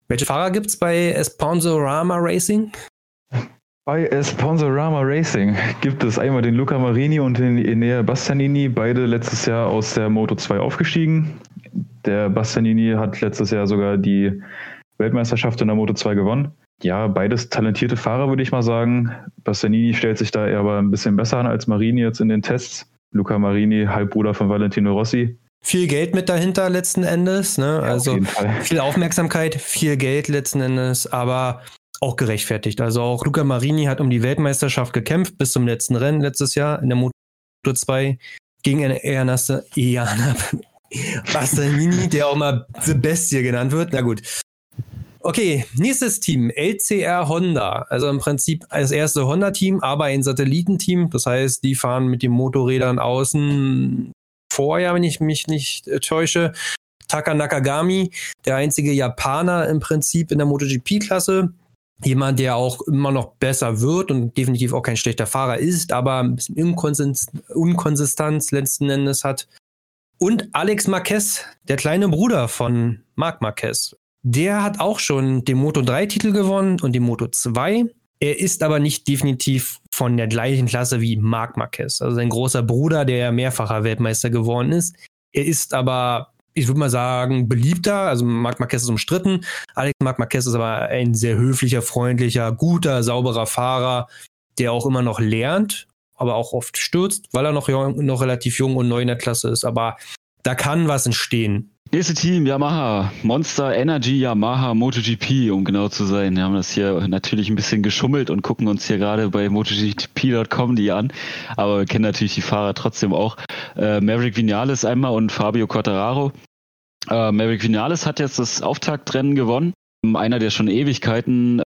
welche Fahrer gibt es bei Esponsorama Racing? Bei Esponsorama Racing gibt es einmal den Luca Marini und den Enea Bastianini, beide letztes Jahr aus der Moto 2 aufgestiegen. Der Bastianini hat letztes Jahr sogar die Weltmeisterschaft in der Moto 2 gewonnen. Ja, beides talentierte Fahrer, würde ich mal sagen. Bastianini stellt sich da eher aber ein bisschen besser an als Marini jetzt in den Tests. Luca Marini, Halbbruder von Valentino Rossi, viel Geld mit dahinter letzten Endes. Ne? Also viel Aufmerksamkeit, viel Geld letzten Endes, aber auch gerechtfertigt. Also auch Luca Marini hat um die Weltmeisterschaft gekämpft bis zum letzten Rennen letztes Jahr in der Moto 2 gegen Ernaste Iana Bastianini, der auch mal The Bestie genannt wird. Na gut. Okay, nächstes Team, LCR Honda. Also im Prinzip das erste Honda-Team, aber ein Satellitenteam. Das heißt, die fahren mit den Motorrädern außen vorher, wenn ich mich nicht äh, täusche. Taka Nakagami, der einzige Japaner im Prinzip in der MotoGP-Klasse. Jemand, der auch immer noch besser wird und definitiv auch kein schlechter Fahrer ist, aber ein bisschen Unkonsistenz, Unkonsistenz letzten Endes hat. Und Alex Marquez, der kleine Bruder von Marc Marquez. Der hat auch schon den Moto 3 Titel gewonnen und den Moto 2. Er ist aber nicht definitiv von der gleichen Klasse wie Marc Marquez, also sein großer Bruder, der mehrfacher Weltmeister geworden ist. Er ist aber, ich würde mal sagen, beliebter. Also Marc Marquez ist umstritten. Alex Marc Marquez ist aber ein sehr höflicher, freundlicher, guter, sauberer Fahrer, der auch immer noch lernt, aber auch oft stürzt, weil er noch, noch relativ jung und neu in der Klasse ist. Aber da kann was entstehen. Nächste Team, Yamaha. Monster Energy Yamaha MotoGP, um genau zu sein. Wir haben das hier natürlich ein bisschen geschummelt und gucken uns hier gerade bei MotoGP.com die an. Aber wir kennen natürlich die Fahrer trotzdem auch. Äh, Maverick Vinales einmal und Fabio Quartararo. Äh, Maverick Vinales hat jetzt das Auftaktrennen gewonnen. Einer, der schon Ewigkeiten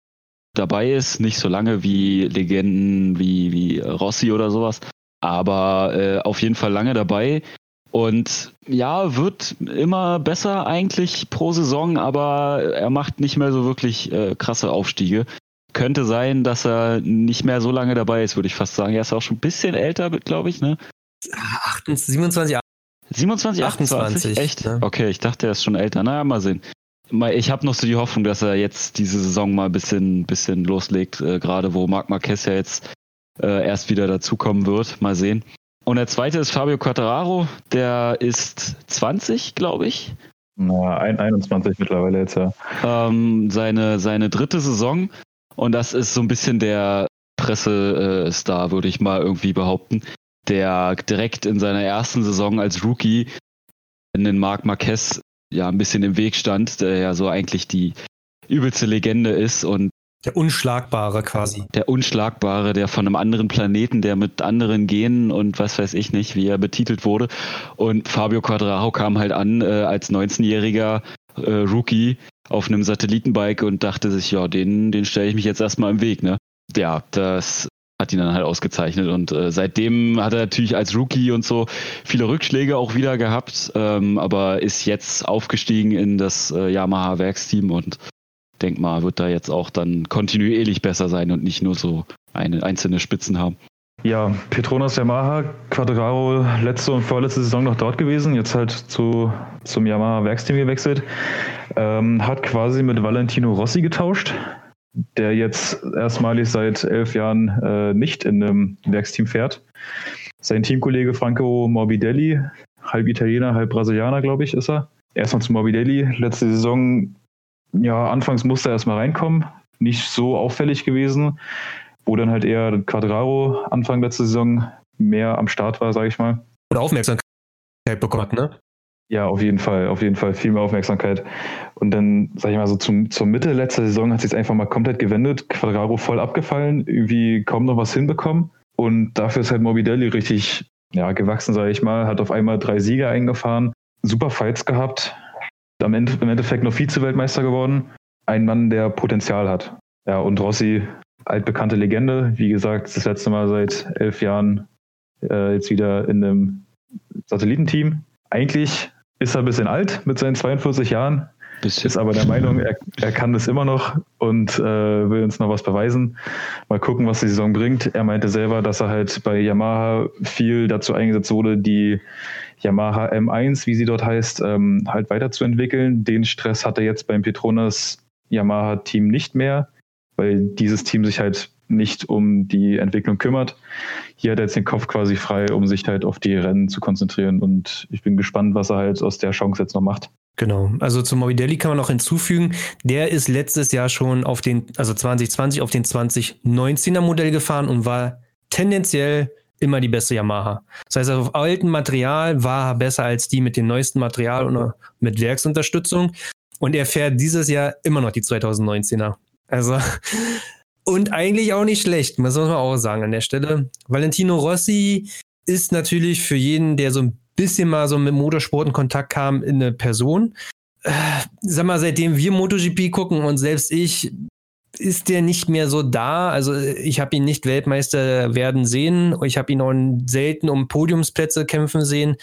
dabei ist. Nicht so lange wie Legenden wie, wie Rossi oder sowas. Aber äh, auf jeden Fall lange dabei. Und ja, wird immer besser eigentlich pro Saison, aber er macht nicht mehr so wirklich äh, krasse Aufstiege. Könnte sein, dass er nicht mehr so lange dabei ist, würde ich fast sagen. Er ist auch schon ein bisschen älter, glaube ich, ne? 27, 27, 28? Echt? Ne? Okay, ich dachte, er ist schon älter. Naja, mal sehen. Ich habe noch so die Hoffnung, dass er jetzt diese Saison mal ein bisschen, bisschen loslegt, äh, gerade wo Marc Marquez ja jetzt äh, erst wieder dazukommen wird. Mal sehen. Und der zweite ist Fabio Quattararo, der ist 20, glaube ich. Na, 21 mittlerweile jetzt, ja. Ähm, seine, seine dritte Saison. Und das ist so ein bisschen der Pressestar, würde ich mal irgendwie behaupten, der direkt in seiner ersten Saison als Rookie in den Marc Marquez ja ein bisschen im Weg stand, der ja so eigentlich die übelste Legende ist und der Unschlagbare quasi. Der Unschlagbare, der von einem anderen Planeten, der mit anderen Genen und was weiß ich nicht, wie er betitelt wurde. Und Fabio Quadraro kam halt an äh, als 19-jähriger äh, Rookie auf einem Satellitenbike und dachte sich, ja, den, den stelle ich mich jetzt erstmal im Weg, ne? Ja, das hat ihn dann halt ausgezeichnet und äh, seitdem hat er natürlich als Rookie und so viele Rückschläge auch wieder gehabt, ähm, aber ist jetzt aufgestiegen in das äh, Yamaha Werksteam und denk mal, wird da jetzt auch dann kontinuierlich besser sein und nicht nur so eine einzelne Spitzen haben. Ja, Petronas Yamaha, Quadraro letzte und vorletzte Saison noch dort gewesen, jetzt halt zu, zum Yamaha Werksteam gewechselt. Ähm, hat quasi mit Valentino Rossi getauscht, der jetzt erstmalig seit elf Jahren äh, nicht in einem Werksteam fährt. Sein Teamkollege Franco Morbidelli, halb Italiener, halb Brasilianer, glaube ich, ist er. Erstmal zu Morbidelli. Letzte Saison, ja, anfangs musste er erstmal reinkommen. Nicht so auffällig gewesen, wo dann halt eher Quadraro Anfang letzte Saison mehr am Start war, sage ich mal. Oder Aufmerksamkeit bekommen hat, ne? Ja, auf jeden Fall, auf jeden Fall viel mehr Aufmerksamkeit. Und dann, sag ich mal, so zum, zur Mitte letzter Saison hat sich einfach mal komplett gewendet. Quadraro voll abgefallen, irgendwie kaum noch was hinbekommen. Und dafür ist halt Morbidelli richtig ja, gewachsen, sage ich mal. Hat auf einmal drei Siege eingefahren, super Fights gehabt. Am Ende, im Endeffekt noch Vize-Weltmeister geworden. Ein Mann, der Potenzial hat. Ja, und Rossi, altbekannte Legende. Wie gesagt, das letzte Mal seit elf Jahren äh, jetzt wieder in einem Satellitenteam. Eigentlich ist er ein bisschen alt mit seinen 42 Jahren, bisschen. ist aber der Meinung, er, er kann das immer noch und äh, will uns noch was beweisen. Mal gucken, was die Saison bringt. Er meinte selber, dass er halt bei Yamaha viel dazu eingesetzt wurde, die Yamaha M1, wie sie dort heißt, ähm, halt weiterzuentwickeln. Den Stress hat er jetzt beim Petronas Yamaha-Team nicht mehr, weil dieses Team sich halt nicht um die Entwicklung kümmert. Hier hat er jetzt den Kopf quasi frei, um sich halt auf die Rennen zu konzentrieren und ich bin gespannt, was er halt aus der Chance jetzt noch macht. Genau, also zu Morbidelli kann man noch hinzufügen, der ist letztes Jahr schon auf den, also 2020 auf den 2019er Modell gefahren und war tendenziell immer die beste Yamaha. Das heißt, auf altem Material war er besser als die mit dem neuesten Material und mit Werksunterstützung. Und er fährt dieses Jahr immer noch die 2019er. Also und eigentlich auch nicht schlecht, muss man auch sagen an der Stelle. Valentino Rossi ist natürlich für jeden, der so ein bisschen mal so mit Motorsport in Kontakt kam, in eine Person. Äh, sag mal, seitdem wir MotoGP gucken und selbst ich, ist der nicht mehr so da. Also ich habe ihn nicht Weltmeister werden sehen. Ich habe ihn auch selten um Podiumsplätze kämpfen sehen.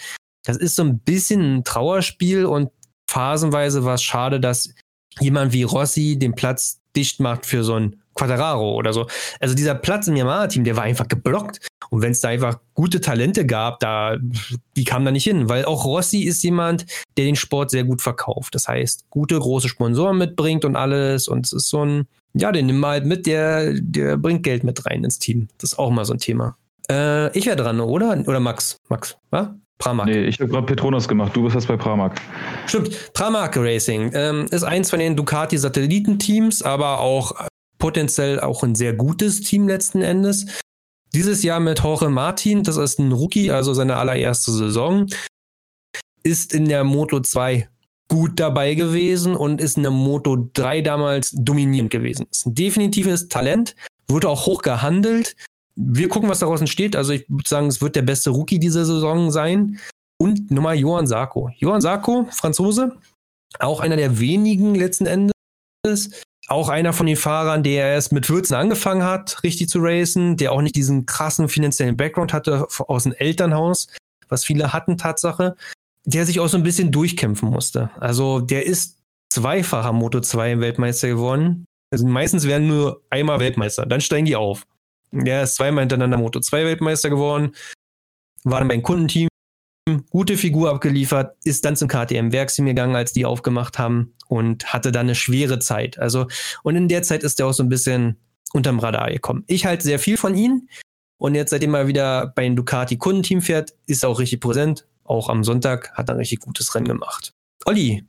Das ist so ein bisschen ein Trauerspiel und phasenweise war es schade, dass jemand wie Rossi den Platz dicht macht für so ein Quadraro oder so. Also dieser Platz im Yamaha-Team, der war einfach geblockt. Und wenn es da einfach gute Talente gab, da, die kamen da nicht hin, weil auch Rossi ist jemand, der den Sport sehr gut verkauft. Das heißt, gute große Sponsoren mitbringt und alles. Und es ist so ein, ja, den nimmt man halt mit, der, der bringt Geld mit rein ins Team. Das ist auch mal so ein Thema. Äh, ich wäre dran, oder? Oder Max? Max, was? Pramac. Nee, ich habe gerade Petronas gemacht. Du bist jetzt bei Pramac. Stimmt. Pramac Racing ähm, ist eins von den Ducati-Satellitenteams, aber auch potenziell auch ein sehr gutes Team letzten Endes. Dieses Jahr mit Jorge Martin, das ist ein Rookie, also seine allererste Saison, ist in der Moto 2 gut dabei gewesen und ist in der Moto 3 damals dominierend gewesen. Ist ein definitives Talent, wurde auch hoch gehandelt. Wir gucken, was daraus entsteht. Also ich würde sagen, es wird der beste Rookie dieser Saison sein. Und Nummer Johann Sarko. Johann Sarko, Franzose, auch einer der wenigen letzten Endes, auch einer von den Fahrern, der erst mit 14 angefangen hat, richtig zu racen, der auch nicht diesen krassen finanziellen Background hatte aus dem Elternhaus, was viele hatten, Tatsache, der sich auch so ein bisschen durchkämpfen musste. Also der ist zweifacher Moto 2 Weltmeister geworden. Also meistens werden nur einmal Weltmeister, dann steigen die auf. Der ist zweimal hintereinander Moto 2 Weltmeister geworden, war dann beim Kundenteam, gute Figur abgeliefert, ist dann zum KTM-Werksteam gegangen, als die aufgemacht haben und hatte dann eine schwere Zeit. Also, und in der Zeit ist er auch so ein bisschen unterm Radar gekommen. Ich halte sehr viel von ihm. Und jetzt, seitdem er wieder bei den Ducati Kundenteam fährt, ist er auch richtig präsent. Auch am Sonntag hat er ein richtig gutes Rennen gemacht. Olli,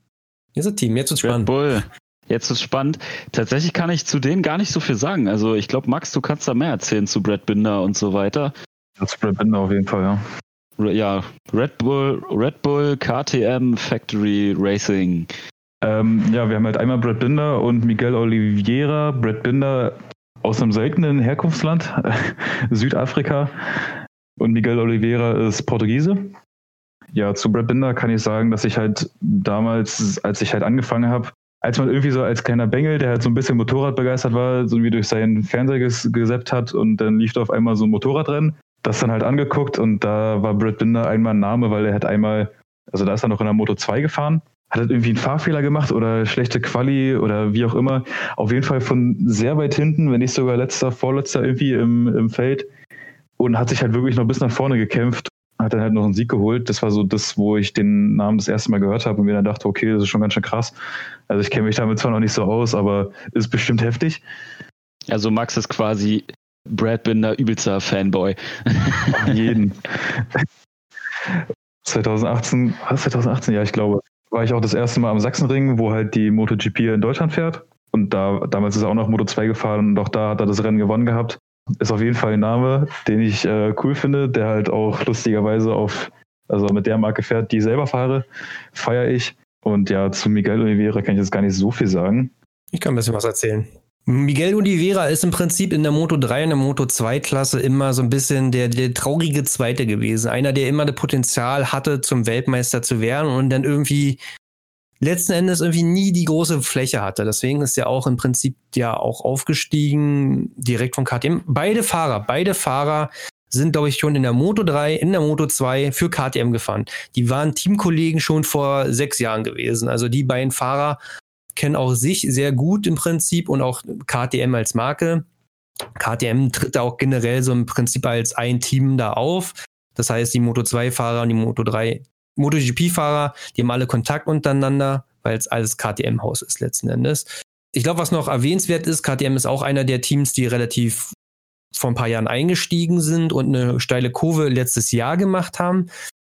hier ist das Team, jetzt wird's Red spannend. Bull. Jetzt ist spannend. Tatsächlich kann ich zu denen gar nicht so viel sagen. Also ich glaube, Max, du kannst da mehr erzählen zu Brad Binder und so weiter. Das Brad Binder auf jeden Fall, ja. Ja, Red Bull, Red Bull KTM Factory Racing. Ähm, ja, wir haben halt einmal Brad Binder und Miguel Oliveira. Brad Binder aus einem seltenen Herkunftsland, Südafrika. Und Miguel Oliveira ist Portugiese. Ja, zu Brad Binder kann ich sagen, dass ich halt damals, als ich halt angefangen habe, als man irgendwie so als kleiner Bengel, der halt so ein bisschen Motorrad begeistert war, so wie durch seinen Fernseher ges hat und dann lief da auf einmal so ein Motorradrennen, das dann halt angeguckt und da war Brad Binder einmal ein Name, weil er hat einmal, also da ist er noch in der Moto 2 gefahren, hat halt irgendwie einen Fahrfehler gemacht oder schlechte Quali oder wie auch immer. Auf jeden Fall von sehr weit hinten, wenn nicht sogar letzter, vorletzter irgendwie im, im Feld und hat sich halt wirklich noch bis nach vorne gekämpft hat dann halt noch einen Sieg geholt. Das war so das, wo ich den Namen das erste Mal gehört habe und mir dann dachte, okay, das ist schon ganz schön krass. Also ich kenne mich damit zwar noch nicht so aus, aber ist bestimmt heftig. Also Max ist quasi Brad Binder übelster Fanboy. Jeden. 2018, was 2018? Ja, ich glaube, war ich auch das erste Mal am Sachsenring, wo halt die MotoGP in Deutschland fährt. Und da, damals ist er auch noch Moto 2 gefahren und auch da hat er das Rennen gewonnen gehabt. Ist auf jeden Fall ein Name, den ich äh, cool finde, der halt auch lustigerweise auf, also mit der Marke fährt, die ich selber fahre, feiere ich. Und ja, zu Miguel Oliveira kann ich jetzt gar nicht so viel sagen. Ich kann ein bisschen was erzählen. Miguel Oliveira ist im Prinzip in der Moto 3 und der Moto 2 Klasse immer so ein bisschen der, der traurige Zweite gewesen. Einer, der immer das Potenzial hatte, zum Weltmeister zu werden und dann irgendwie letzten Endes irgendwie nie die große Fläche hatte. Deswegen ist er auch im Prinzip ja auch aufgestiegen direkt von KTM. Beide Fahrer, beide Fahrer sind, glaube ich, schon in der Moto 3, in der Moto 2 für KTM gefahren. Die waren Teamkollegen schon vor sechs Jahren gewesen. Also die beiden Fahrer kennen auch sich sehr gut im Prinzip und auch KTM als Marke. KTM tritt da auch generell so im Prinzip als ein Team da auf. Das heißt, die Moto 2-Fahrer und die Moto 3, MotoGP-Fahrer, die haben alle Kontakt untereinander, weil es alles KTM-Haus ist letzten Endes. Ich glaube, was noch erwähnenswert ist, KTM ist auch einer der Teams, die relativ vor ein paar Jahren eingestiegen sind und eine steile Kurve letztes Jahr gemacht haben.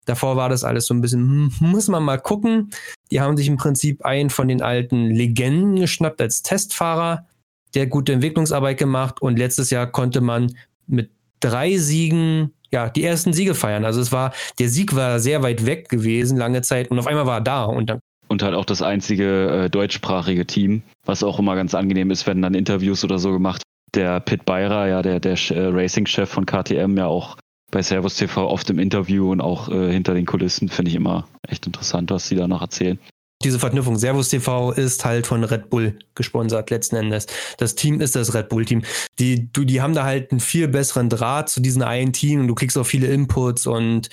Davor war das alles so ein bisschen, hm, muss man mal gucken. Die haben sich im Prinzip einen von den alten Legenden geschnappt als Testfahrer, der gute Entwicklungsarbeit gemacht und letztes Jahr konnte man mit drei Siegen ja die ersten Siege feiern. Also es war der Sieg war sehr weit weg gewesen lange Zeit und auf einmal war er da und dann Und halt auch das einzige äh, deutschsprachige Team, was auch immer ganz angenehm ist, wenn dann Interviews oder so gemacht. Der Pit Beirer, ja, der, der äh, Racing-Chef von KTM, ja auch bei Servus TV oft im Interview und auch äh, hinter den Kulissen, finde ich immer echt interessant, was sie da noch erzählen. diese Verknüpfung Servus TV ist halt von Red Bull gesponsert letzten Endes. Das Team ist das Red Bull Team. Die, du, die haben da halt einen viel besseren Draht zu diesem einen Team und du kriegst auch viele Inputs und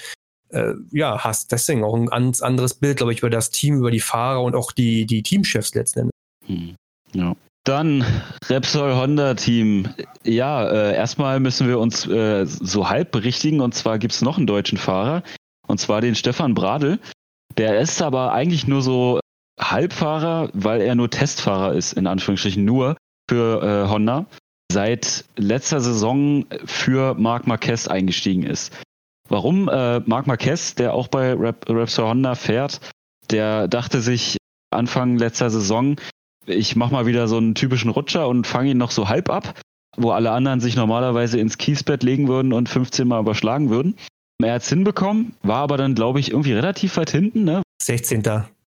äh, ja, hast deswegen auch ein ganz anderes Bild, glaube ich, über das Team, über die Fahrer und auch die, die Teamchefs letzten Endes. Hm. Ja. Dann Repsol Honda Team. Ja, äh, erstmal müssen wir uns äh, so halb berichtigen und zwar gibt es noch einen deutschen Fahrer und zwar den Stefan Bradl. Der ist aber eigentlich nur so Halbfahrer, weil er nur Testfahrer ist, in Anführungsstrichen nur für äh, Honda. Seit letzter Saison für Marc Marquez eingestiegen ist. Warum? Äh, Marc Marquez, der auch bei Rep Repsol Honda fährt, der dachte sich Anfang letzter Saison, ich mache mal wieder so einen typischen Rutscher und fange ihn noch so halb ab, wo alle anderen sich normalerweise ins Kiesbett legen würden und 15 Mal überschlagen würden. Er hat es hinbekommen, war aber dann, glaube ich, irgendwie relativ weit hinten, ne? 16.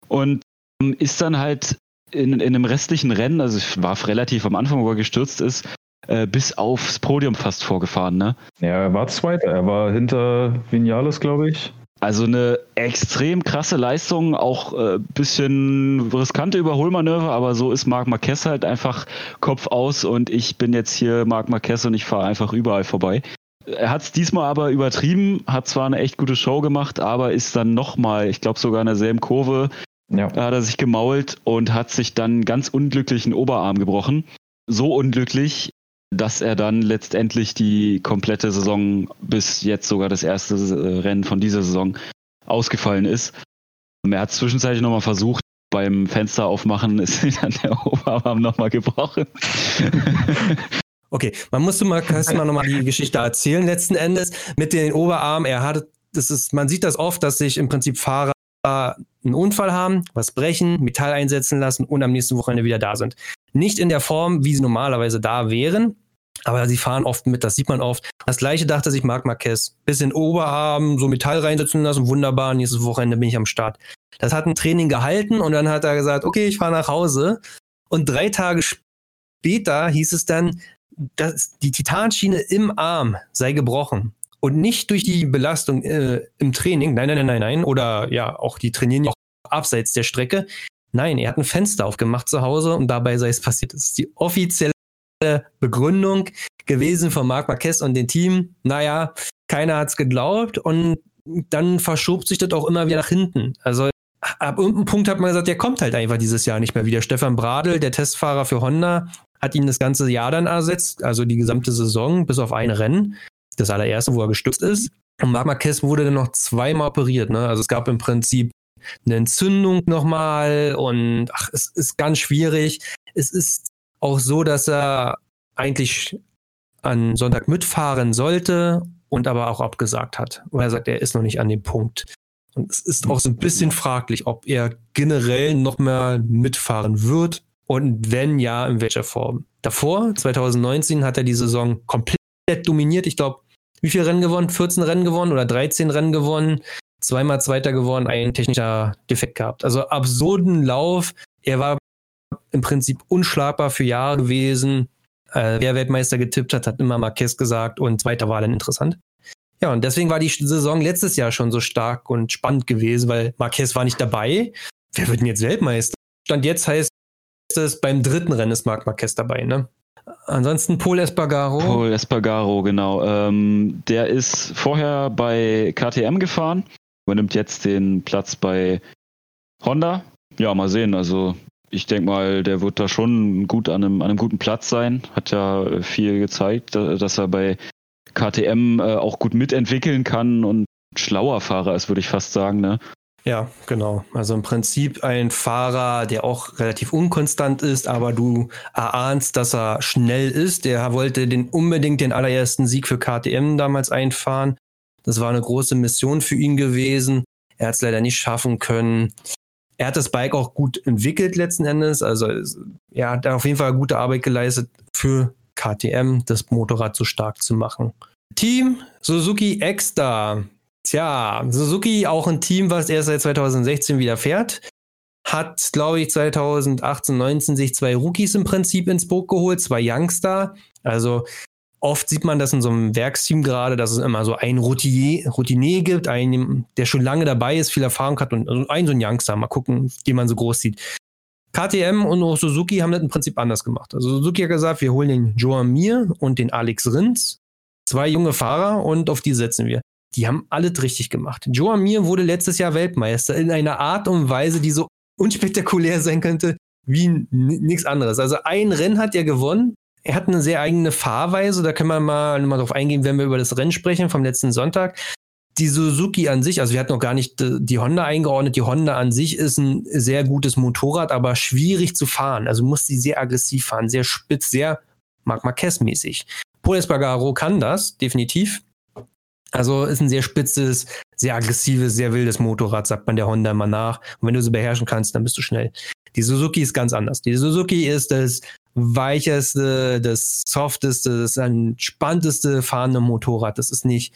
Und ähm, ist dann halt in, in einem restlichen Rennen, also es war relativ am Anfang, wo er gestürzt ist, äh, bis aufs Podium fast vorgefahren, ne? Ja, er war Zweiter. Er war hinter Vinales, glaube ich. Also eine extrem krasse Leistung, auch äh, bisschen riskante Überholmanöver, aber so ist Marc Marquez halt einfach Kopf aus und ich bin jetzt hier Marc Marquez und ich fahre einfach überall vorbei. Er hat es diesmal aber übertrieben, hat zwar eine echt gute Show gemacht, aber ist dann nochmal, ich glaube sogar in derselben Kurve, Ja. da hat er sich gemault und hat sich dann ganz unglücklichen Oberarm gebrochen. So unglücklich, dass er dann letztendlich die komplette Saison bis jetzt sogar das erste äh, Rennen von dieser Saison ausgefallen ist. Er hat zwischenzeitlich nochmal versucht, beim Fenster aufmachen ist dann der Oberarm nochmal gebrochen. Okay, man musste mal erstmal nochmal die Geschichte erzählen letzten Endes. Mit den Oberarmen, er hatte, das ist, man sieht das oft, dass sich im Prinzip Fahrer einen Unfall haben, was brechen, Metall einsetzen lassen und am nächsten Wochenende wieder da sind. Nicht in der Form, wie sie normalerweise da wären, aber sie fahren oft mit, das sieht man oft. Das gleiche dachte sich Marc Marquez. Bisschen Oberarm, so Metall reinsetzen lassen, wunderbar, nächstes Wochenende bin ich am Start. Das hat ein Training gehalten und dann hat er gesagt, okay, ich fahre nach Hause. Und drei Tage später hieß es dann, dass die Titanschiene im Arm sei gebrochen. Und nicht durch die Belastung äh, im Training, nein, nein, nein, nein, oder ja, auch die trainieren ja auch abseits der Strecke. Nein, er hat ein Fenster aufgemacht zu Hause und dabei sei es passiert. Das ist die offizielle Begründung gewesen von Marc Marquez und dem Team. Naja, keiner hat es geglaubt und dann verschob sich das auch immer wieder nach hinten. Also ab irgendeinem Punkt hat man gesagt, der kommt halt einfach dieses Jahr nicht mehr wieder. Stefan Bradl, der Testfahrer für Honda, hat ihn das ganze Jahr dann ersetzt, also die gesamte Saison, bis auf ein Rennen. Das allererste, wo er gestützt ist. Und Marc Marquez wurde dann noch zweimal operiert. Ne? Also es gab im Prinzip eine Entzündung nochmal und ach, es ist ganz schwierig. Es ist auch so, dass er eigentlich an Sonntag mitfahren sollte und aber auch abgesagt hat. Und er sagt, er ist noch nicht an dem Punkt. Und es ist auch so ein bisschen fraglich, ob er generell noch mehr mitfahren wird und wenn ja, in welcher Form. Davor, 2019, hat er die Saison komplett dominiert. Ich glaube, wie viele Rennen gewonnen? 14 Rennen gewonnen oder 13 Rennen gewonnen? Zweimal Zweiter geworden, ein technischer Defekt gehabt. Also absurden Lauf. Er war im Prinzip unschlagbar für Jahre gewesen. Äh, wer Weltmeister getippt hat, hat immer Marquez gesagt und Zweiter war dann interessant. Ja, und deswegen war die Saison letztes Jahr schon so stark und spannend gewesen, weil Marquez war nicht dabei. Wer wird denn jetzt Weltmeister? Stand jetzt heißt es, beim dritten Rennen ist Marc Marquez dabei, ne? Ansonsten Paul Espargaro. Paul Espargaro, genau. Ähm, der ist vorher bei KTM gefahren, übernimmt jetzt den Platz bei Honda. Ja, mal sehen. Also ich denke mal, der wird da schon gut an einem, an einem guten Platz sein. Hat ja viel gezeigt, dass er bei KTM äh, auch gut mitentwickeln kann und schlauer Fahrer ist, würde ich fast sagen. Ne? Ja, genau. Also im Prinzip ein Fahrer, der auch relativ unkonstant ist, aber du erahnst, dass er schnell ist. Der wollte den unbedingt den allerersten Sieg für KTM damals einfahren. Das war eine große Mission für ihn gewesen. Er hat es leider nicht schaffen können er hat das Bike auch gut entwickelt letzten Endes. Also er hat auf jeden Fall gute Arbeit geleistet für KTM, das Motorrad so stark zu machen. Team Suzuki Extra. Tja, Suzuki auch ein Team, was erst seit 2016 wieder fährt. Hat, glaube ich, 2018, 19 sich zwei Rookies im Prinzip ins Boot geholt, zwei Youngster. Also Oft sieht man das in so einem Werksteam gerade, dass es immer so ein Routinier, Routinier gibt, einen, der schon lange dabei ist, viel Erfahrung hat und also ein so ein Youngster, mal gucken, den man so groß sieht. KTM und auch Suzuki haben das im Prinzip anders gemacht. Also Suzuki hat gesagt, wir holen den Joan Mir und den Alex Rins, zwei junge Fahrer und auf die setzen wir. Die haben alles richtig gemacht. Joan Mir wurde letztes Jahr Weltmeister in einer Art und Weise, die so unspektakulär sein könnte wie nichts anderes. Also ein Rennen hat er gewonnen, er hat eine sehr eigene Fahrweise, da können wir mal, mal drauf eingehen, wenn wir über das Rennen sprechen vom letzten Sonntag. Die Suzuki an sich, also wir hatten noch gar nicht die Honda eingeordnet. Die Honda an sich ist ein sehr gutes Motorrad, aber schwierig zu fahren. Also muss sie sehr aggressiv fahren, sehr spitz, sehr Marc Marquez-mäßig. Paul Espargaro kann das, definitiv. Also ist ein sehr spitzes, sehr aggressives, sehr wildes Motorrad, sagt man der Honda immer nach. Und wenn du sie beherrschen kannst, dann bist du schnell. Die Suzuki ist ganz anders. Die Suzuki ist das weicheste, das softeste, das entspannteste fahrende Motorrad. Das ist nicht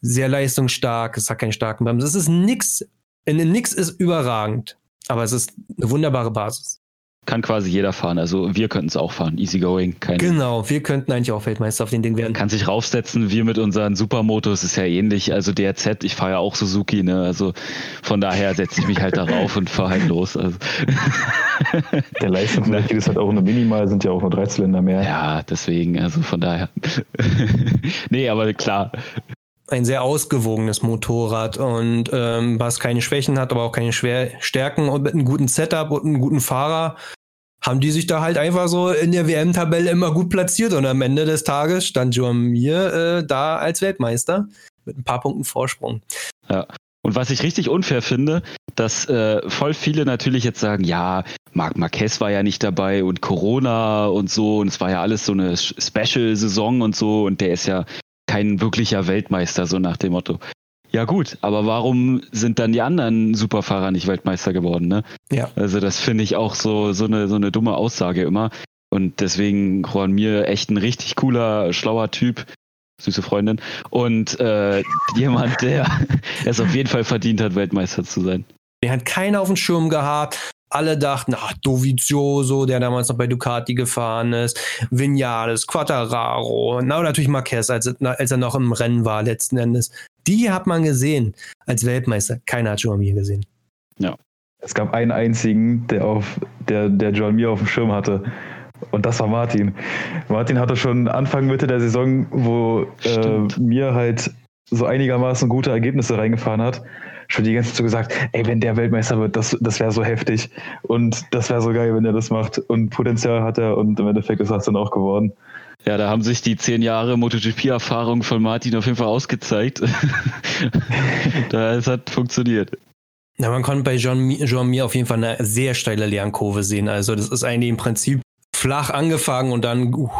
sehr leistungsstark, es hat keinen starken Bremsen. Das ist nix, nix ist überragend, aber es ist eine wunderbare Basis kann quasi jeder fahren. Also wir könnten es auch fahren, easygoing. Keine genau, wir könnten eigentlich auch Weltmeister auf den Ding werden. Kann sich raufsetzen, wir mit unseren Supermotos ist ja ähnlich. Also DRZ, ich fahre ja auch Suzuki, ne? Also von daher setze ich mich halt darauf und fahre halt los. Also. Der Leistungsunterschied ist halt auch nur minimal, sind ja auch nur drei Zylinder mehr. Ja, deswegen, also von daher. nee, aber klar, ein sehr ausgewogenes Motorrad und ähm, was keine Schwächen hat, aber auch keine Schwer Stärken und mit einem guten Setup und einem guten Fahrer haben die sich da halt einfach so in der WM-Tabelle immer gut platziert und am Ende des Tages stand Joan Mir äh, da als Weltmeister mit ein paar Punkten Vorsprung. Ja. Und was ich richtig unfair finde, dass äh, voll viele natürlich jetzt sagen, ja, Marc Marquez war ja nicht dabei und Corona und so und es war ja alles so eine Special-Saison und so und der ist ja kein wirklicher Weltmeister, so nach dem Motto. Ja gut, aber warum sind dann die anderen Superfahrer nicht Weltmeister geworden, ne? Ja. Also das finde ich auch so, so, eine, so eine dumme Aussage immer. Und deswegen Juan Mir echt ein richtig cooler, schlauer Typ, süße Freundin. Und äh, jemand, der es auf jeden Fall verdient hat, Weltmeister zu sein. Der hat keiner auf dem Schirm gehabt. Alle dachten, ach, Dovizioso, der damals noch bei Ducati gefahren ist, Vinales, Quattararo, na, und natürlich Marquez, als, als er noch im Rennen war, letzten Endes. Die hat man gesehen als Weltmeister. Keiner hat Joan Mir gesehen. Ja. Es gab einen einzigen, der auf, der, der Joan Mir auf dem Schirm hatte. Und das war Martin. Martin hatte schon Anfang, Mitte der Saison, wo äh, mir halt so einigermaßen gute Ergebnisse reingefahren hat, schon die ganze Zeit so gesagt, ey, wenn der Weltmeister wird, das, das wäre so heftig. Und das wäre so geil, wenn er das macht. Und Potenzial hat er und im Endeffekt ist das dann auch geworden. Ja, da haben sich die zehn Jahre MotoGP-Erfahrung von Martin auf jeden Fall ausgezeigt. da, es hat funktioniert. Ja, man konnte bei Jean, Jean Mir auf jeden Fall eine sehr steile Lernkurve sehen. Also das ist eigentlich im Prinzip flach angefangen und dann uh,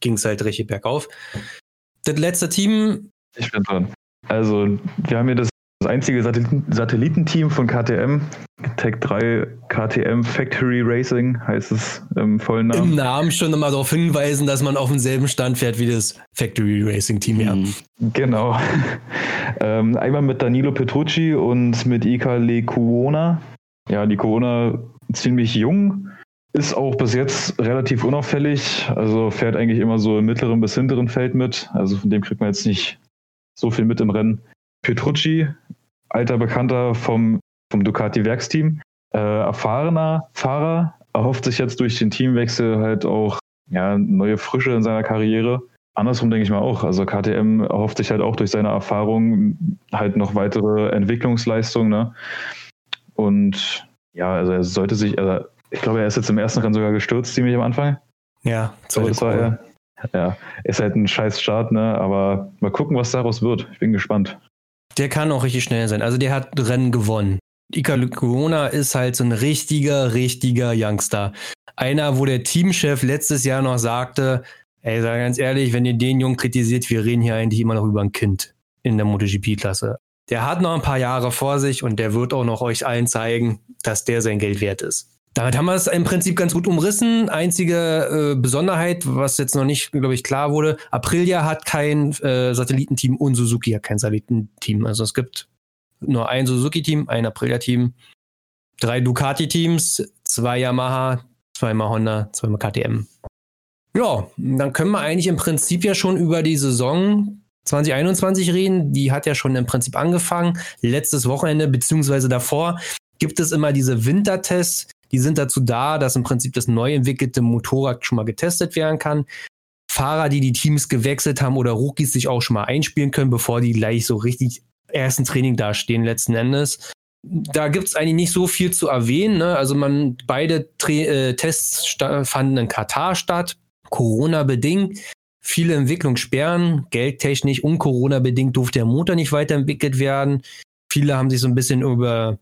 ging es halt richtig bergauf. Das letzte Team. Ich bin dran. Also, wir haben hier das, das einzige Satelliten Satellitenteam von KTM. Tech 3 KTM Factory Racing heißt es im vollen Namen. Im Namen schon immer darauf hinweisen, dass man auf demselben Stand fährt wie das Factory Racing Team, ja. Mhm. Genau. ähm, einmal mit Danilo Petrucci und mit Ika Lekuona. Ja, die Corona ziemlich jung, ist auch bis jetzt relativ unauffällig, also fährt eigentlich immer so im mittleren bis hinteren Feld mit. Also von dem kriegt man jetzt nicht so viel mit im Rennen. Petrucci, alter Bekannter vom, vom Ducati-Werksteam, äh, erfahrener Fahrer, erhofft sich jetzt durch den Teamwechsel halt auch ja, neue Frische in seiner Karriere. Andersrum denke ich mal auch. Also KTM erhofft sich halt auch durch seine Erfahrung halt noch weitere Entwicklungsleistungen. Ne? Und ja, also er sollte sich, also ich glaube, er ist jetzt im ersten Rennen sogar gestürzt, ziemlich am Anfang. Ja, so das war er. Ja, ist halt ein scheiß Start, ne? Aber mal gucken, was daraus wird. Ich bin gespannt. Der kann auch richtig schnell sein. Also der hat Rennen gewonnen. Ika Corona ist halt so ein richtiger, richtiger Youngster. Einer, wo der Teamchef letztes Jahr noch sagte, ey, sag ganz ehrlich, wenn ihr den Jungen kritisiert, wir reden hier eigentlich immer noch über ein Kind in der MotoGP-Klasse. Der hat noch ein paar Jahre vor sich und der wird auch noch euch allen zeigen, dass der sein Geld wert ist. Damit haben wir es im Prinzip ganz gut umrissen. Einzige äh, Besonderheit, was jetzt noch nicht, glaube ich, klar wurde, Aprilia hat kein äh, Satellitenteam und Suzuki hat kein Satellitenteam. Also es gibt nur ein Suzuki-Team, ein Aprilia-Team, drei Ducati-Teams, zwei Yamaha, zweimal Honda, zweimal KTM. Ja, dann können wir eigentlich im Prinzip ja schon über die Saison 2021 reden. Die hat ja schon im Prinzip angefangen. Letztes Wochenende, beziehungsweise davor, gibt es immer diese Wintertests, die sind dazu da, dass im Prinzip das neu entwickelte Motorrad schon mal getestet werden kann. Fahrer, die die Teams gewechselt haben oder Rookies sich auch schon mal einspielen können, bevor die gleich so richtig ersten Training dastehen letzten Endes. Da gibt es eigentlich nicht so viel zu erwähnen. Ne? Also man beide Tra äh, Tests fanden in Katar statt, Corona bedingt. Viele Entwicklungssperren, geldtechnisch und Corona bedingt durfte der Motor nicht weiterentwickelt werden. Viele haben sich so ein bisschen über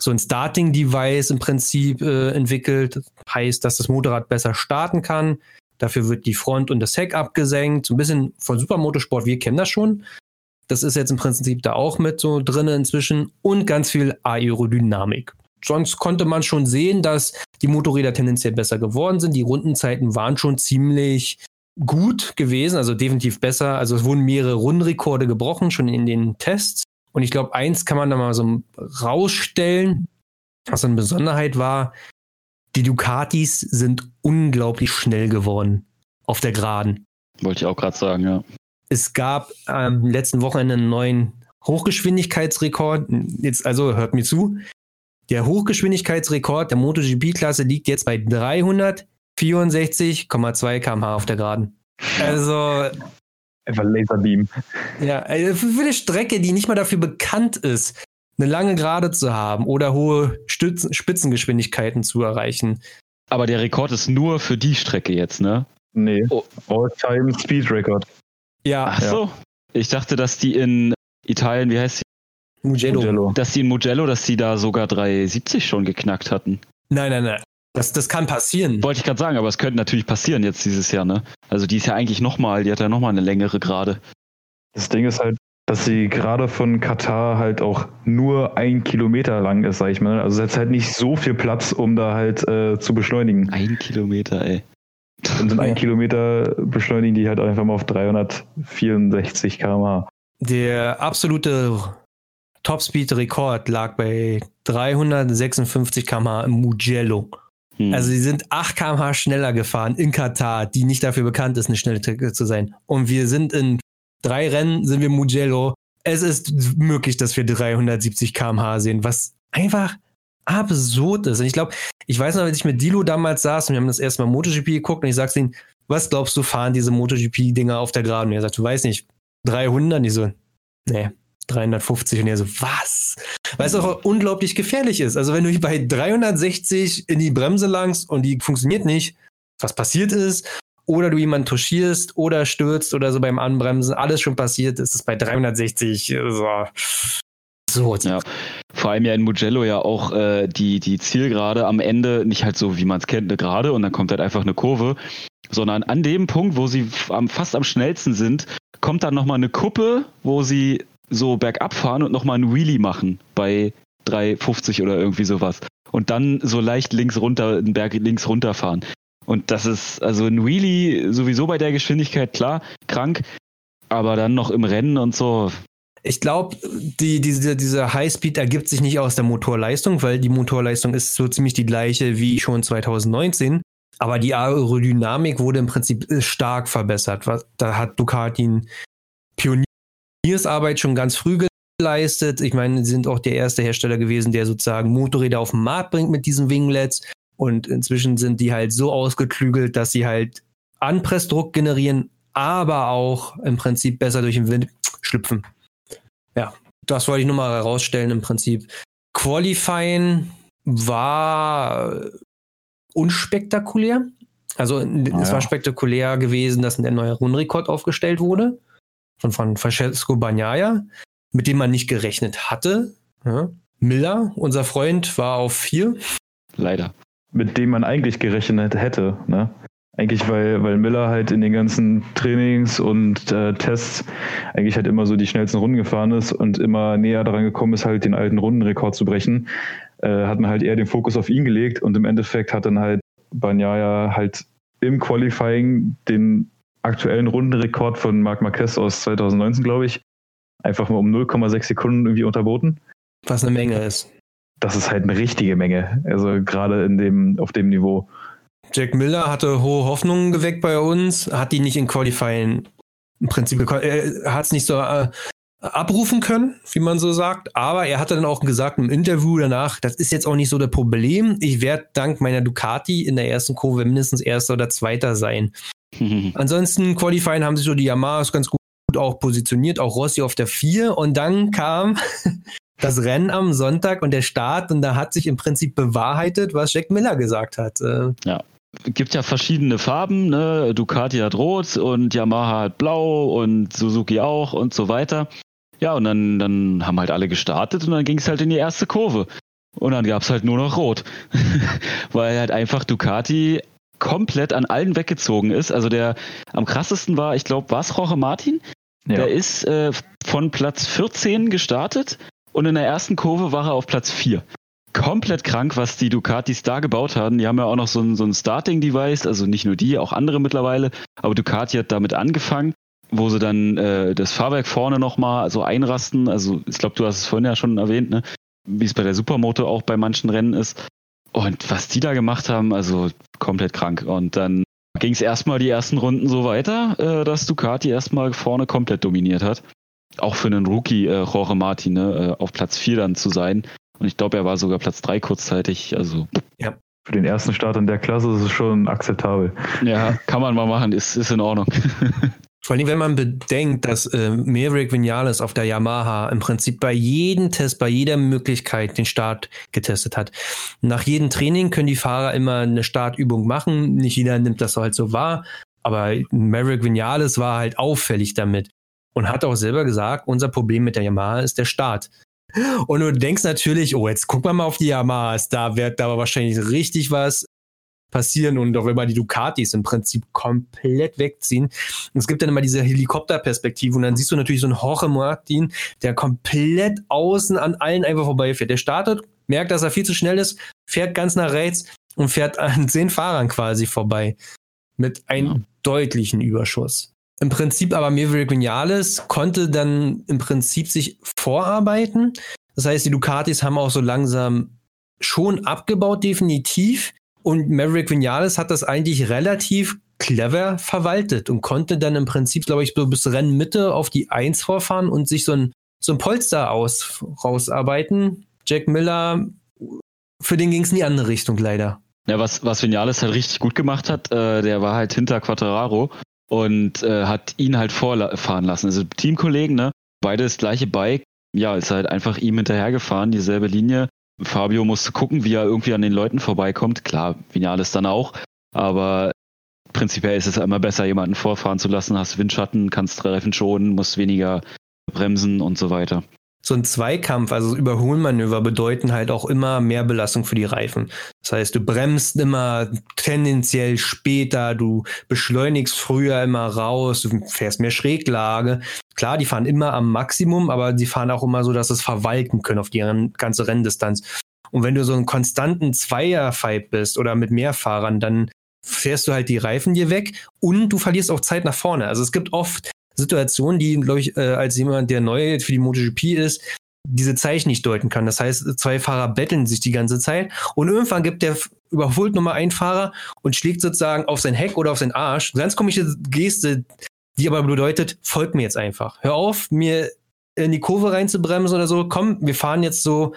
so ein Starting-Device im Prinzip äh, entwickelt. Heißt, dass das Motorrad besser starten kann. Dafür wird die Front und das Heck abgesenkt. So ein bisschen von Supermotorsport, wir kennen das schon. Das ist jetzt im Prinzip da auch mit so drin inzwischen. Und ganz viel Aerodynamik. Sonst konnte man schon sehen, dass die Motorräder tendenziell besser geworden sind. Die Rundenzeiten waren schon ziemlich gut gewesen, also definitiv besser. Also es wurden mehrere Rundenrekorde gebrochen, schon in den Tests. Und ich glaube, eins kann man da mal so rausstellen, was eine Besonderheit war. Die Ducatis sind unglaublich schnell geworden auf der Geraden. Wollte ich auch gerade sagen, ja. Es gab am letzten Wochenende einen neuen Hochgeschwindigkeitsrekord. Jetzt also hört mir zu. Der Hochgeschwindigkeitsrekord der MotoGP-Klasse liegt jetzt bei 364,2 km/h auf der Geraden. Also Einfach Laserbeam. Ja, also für eine Strecke, die nicht mal dafür bekannt ist, eine lange Gerade zu haben oder hohe Stützen, Spitzengeschwindigkeiten zu erreichen. Aber der Rekord ist nur für die Strecke jetzt, ne? Nee. Oh. All-Time Speed Record. Ja. Ach so. Ja. Ich dachte, dass die in Italien, wie heißt die? Mugello. Mugello. Dass die in Mugello, dass die da sogar 370 schon geknackt hatten. Nein, nein, nein. Das, das kann passieren. Wollte ich gerade sagen, aber es könnte natürlich passieren jetzt dieses Jahr, ne? Also die ist ja eigentlich nochmal, die hat ja nochmal eine längere Gerade. Das Ding ist halt, dass sie gerade von Katar halt auch nur ein Kilometer lang ist, sag ich mal. Also es hat halt nicht so viel Platz, um da halt äh, zu beschleunigen. Ein Kilometer, ey. Und in ein Kilometer beschleunigen die halt einfach mal auf 364 km/h. Der absolute Topspeed-Rekord lag bei 356 km/h im Mugello. Hm. Also sie sind 8 km/h schneller gefahren in Katar, die nicht dafür bekannt ist, eine schnelle Strecke zu sein. Und wir sind in drei Rennen, sind wir Mugello. Es ist möglich, dass wir 370 km/h sehen, was einfach absurd ist. Und ich glaube, ich weiß noch, als ich mit Dilo damals saß und wir haben das erste Mal MotoGP geguckt und ich sag's ihm, was glaubst du, fahren diese MotoGP-Dinger auf der Geraden? Und er sagt, du weißt nicht, 300? Und ich so, nee, 350. Und er so, was? Weil es auch unglaublich gefährlich ist. Also wenn du bei 360 in die Bremse langst und die funktioniert nicht, was passiert ist, oder du jemanden touchierst oder stürzt oder so beim Anbremsen, alles schon passiert, ist es bei 360 so. So, ja. Vor allem ja in Mugello ja auch äh, die, die Zielgerade am Ende nicht halt so, wie man es kennt, eine Gerade und dann kommt halt einfach eine Kurve, sondern an dem Punkt, wo sie am, fast am schnellsten sind, kommt dann nochmal eine Kuppe, wo sie so bergab fahren und nochmal einen Wheelie machen bei 3,50 oder irgendwie sowas. Und dann so leicht links runter, den Berg links runterfahren. Und das ist, also ein Wheelie sowieso bei der Geschwindigkeit, klar, krank, aber dann noch im Rennen und so. Ich glaube, die, diese, diese Highspeed ergibt sich nicht aus der Motorleistung, weil die Motorleistung ist so ziemlich die gleiche wie schon 2019. Aber die Aerodynamik wurde im Prinzip stark verbessert. Da hat Ducati Pioniersarbeit schon ganz früh geleistet. Ich meine, sie sind auch der erste Hersteller gewesen, der sozusagen Motorräder auf den Markt bringt mit diesen Winglets. Und inzwischen sind die halt so ausgeklügelt, dass sie halt Anpressdruck generieren, aber auch im Prinzip besser durch den Wind schlüpfen. Ja, das wollte ich nur mal herausstellen im Prinzip. Qualifying war unspektakulär. Also ah, es war spektakulär gewesen, dass ein neuer Rundenrekord aufgestellt wurde von, von Francesco Bagnaia, mit dem man nicht gerechnet hatte. Ja. Miller, unser Freund, war auf vier. Leider. Mit dem man eigentlich gerechnet hätte. Ne? Eigentlich, weil, weil Miller halt in den ganzen Trainings und äh, Tests eigentlich halt immer so die schnellsten Runden gefahren ist und immer näher daran gekommen ist, halt den alten Rundenrekord zu brechen, äh, hat man halt eher den Fokus auf ihn gelegt und im Endeffekt hat dann halt Banyaya halt im Qualifying den aktuellen Rundenrekord von Marc Marquez aus 2019, glaube ich, einfach mal um 0,6 Sekunden irgendwie unterboten. Was eine Menge ist. Das ist halt eine richtige Menge. Also gerade in dem, auf dem Niveau. Jack Miller hatte hohe Hoffnungen geweckt bei uns, hat die nicht in Qualifying im Prinzip, er hat es nicht so äh, abrufen können, wie man so sagt, aber er hatte dann auch gesagt im Interview danach, das ist jetzt auch nicht so das Problem. Ich werde dank meiner Ducati in der ersten Kurve mindestens Erster oder Zweiter sein. Ansonsten Qualifying haben sich so die Yamahas ganz gut auch positioniert, auch Rossi auf der 4 und dann kam das Rennen am Sonntag und der Start und da hat sich im Prinzip bewahrheitet, was Jack Miller gesagt hat. Äh, ja. Gibt ja verschiedene Farben, ne? Ducati hat rot und Yamaha hat blau und Suzuki auch und so weiter. Ja, und dann, dann haben halt alle gestartet und dann ging es halt in die erste Kurve. Und dann gab es halt nur noch rot. Weil halt einfach Ducati komplett an allen weggezogen ist. Also der am krassesten war, ich glaube, war es Roche Martin? Ja. Der ist äh, von Platz 14 gestartet und in der ersten Kurve war er auf Platz 4. Komplett krank, was die Ducatis da gebaut haben. Die haben ja auch noch so ein, so ein Starting-Device, also nicht nur die, auch andere mittlerweile. Aber Ducati hat damit angefangen, wo sie dann äh, das Fahrwerk vorne nochmal so einrasten. Also ich glaube, du hast es vorhin ja schon erwähnt, ne? wie es bei der Supermoto auch bei manchen Rennen ist. Und was die da gemacht haben, also komplett krank. Und dann ging es erstmal die ersten Runden so weiter, äh, dass Ducati erstmal vorne komplett dominiert hat. Auch für einen Rookie, äh, Jorge Martin, ne, äh, auf Platz 4 dann zu sein. Und ich glaube, er war sogar Platz 3 kurzzeitig. Also. Ja. Für den ersten Start in der Klasse ist es schon akzeptabel. Ja, kann man mal machen, ist, ist in Ordnung. Vor allem, wenn man bedenkt, dass äh, Maverick Vinales auf der Yamaha im Prinzip bei jedem Test, bei jeder Möglichkeit den Start getestet hat. Nach jedem Training können die Fahrer immer eine Startübung machen. Nicht jeder nimmt das halt so wahr. Aber Maverick Vinales war halt auffällig damit und hat auch selber gesagt, unser Problem mit der Yamaha ist der Start. Und du denkst natürlich, oh, jetzt guck mal auf die Yamahas, da wird da wahrscheinlich richtig was passieren und auch immer die Ducatis im Prinzip komplett wegziehen. Und es gibt dann immer diese Helikopterperspektive und dann siehst du natürlich so einen Jorge Martin, der komplett außen an allen einfach vorbeifährt. Der startet, merkt, dass er viel zu schnell ist, fährt ganz nach rechts und fährt an zehn Fahrern quasi vorbei. Mit einem ja. deutlichen Überschuss. Im Prinzip aber Maverick Vinales konnte dann im Prinzip sich vorarbeiten. Das heißt, die Ducatis haben auch so langsam schon abgebaut, definitiv. Und Maverick Vinales hat das eigentlich relativ clever verwaltet und konnte dann im Prinzip, glaube ich, so bis Rennmitte auf die 1 vorfahren und sich so ein, so ein Polster aus, rausarbeiten. Jack Miller, für den ging es in die andere Richtung leider. Ja, was, was Vinales halt richtig gut gemacht hat, äh, der war halt hinter Quattararo und äh, hat ihn halt vorfahren lassen. Also Teamkollegen, ne? Beide das gleiche Bike. Ja, ist halt einfach ihm hinterhergefahren, dieselbe Linie. Fabio musste gucken, wie er irgendwie an den Leuten vorbeikommt. Klar, Vinales dann auch. Aber prinzipiell ist es immer besser, jemanden vorfahren zu lassen. Hast Windschatten, kannst Reifen schonen, musst weniger bremsen und so weiter so ein Zweikampf, also Überholmanöver bedeuten halt auch immer mehr Belastung für die Reifen. Das heißt, du bremst immer tendenziell später, du beschleunigst früher immer raus, du fährst mehr Schräglage. Klar, die fahren immer am Maximum, aber die fahren auch immer so, dass sie es verwalten können auf die ganze Renndistanz. Und wenn du so einen konstanten Zweierfight bist oder mit mehr Fahrern, dann fährst du halt die Reifen dir weg und du verlierst auch Zeit nach vorne. Also es gibt oft Situation, die, glaube ich, äh, als jemand, der neu für die MotoGP ist, diese Zeichen nicht deuten kann. Das heißt, zwei Fahrer betteln sich die ganze Zeit und irgendwann gibt der überholt nochmal einen Fahrer und schlägt sozusagen auf sein Heck oder auf seinen Arsch. Ganz komische Geste, die aber bedeutet, folgt mir jetzt einfach. Hör auf, mir in die Kurve reinzubremsen oder so. Komm, wir fahren jetzt so,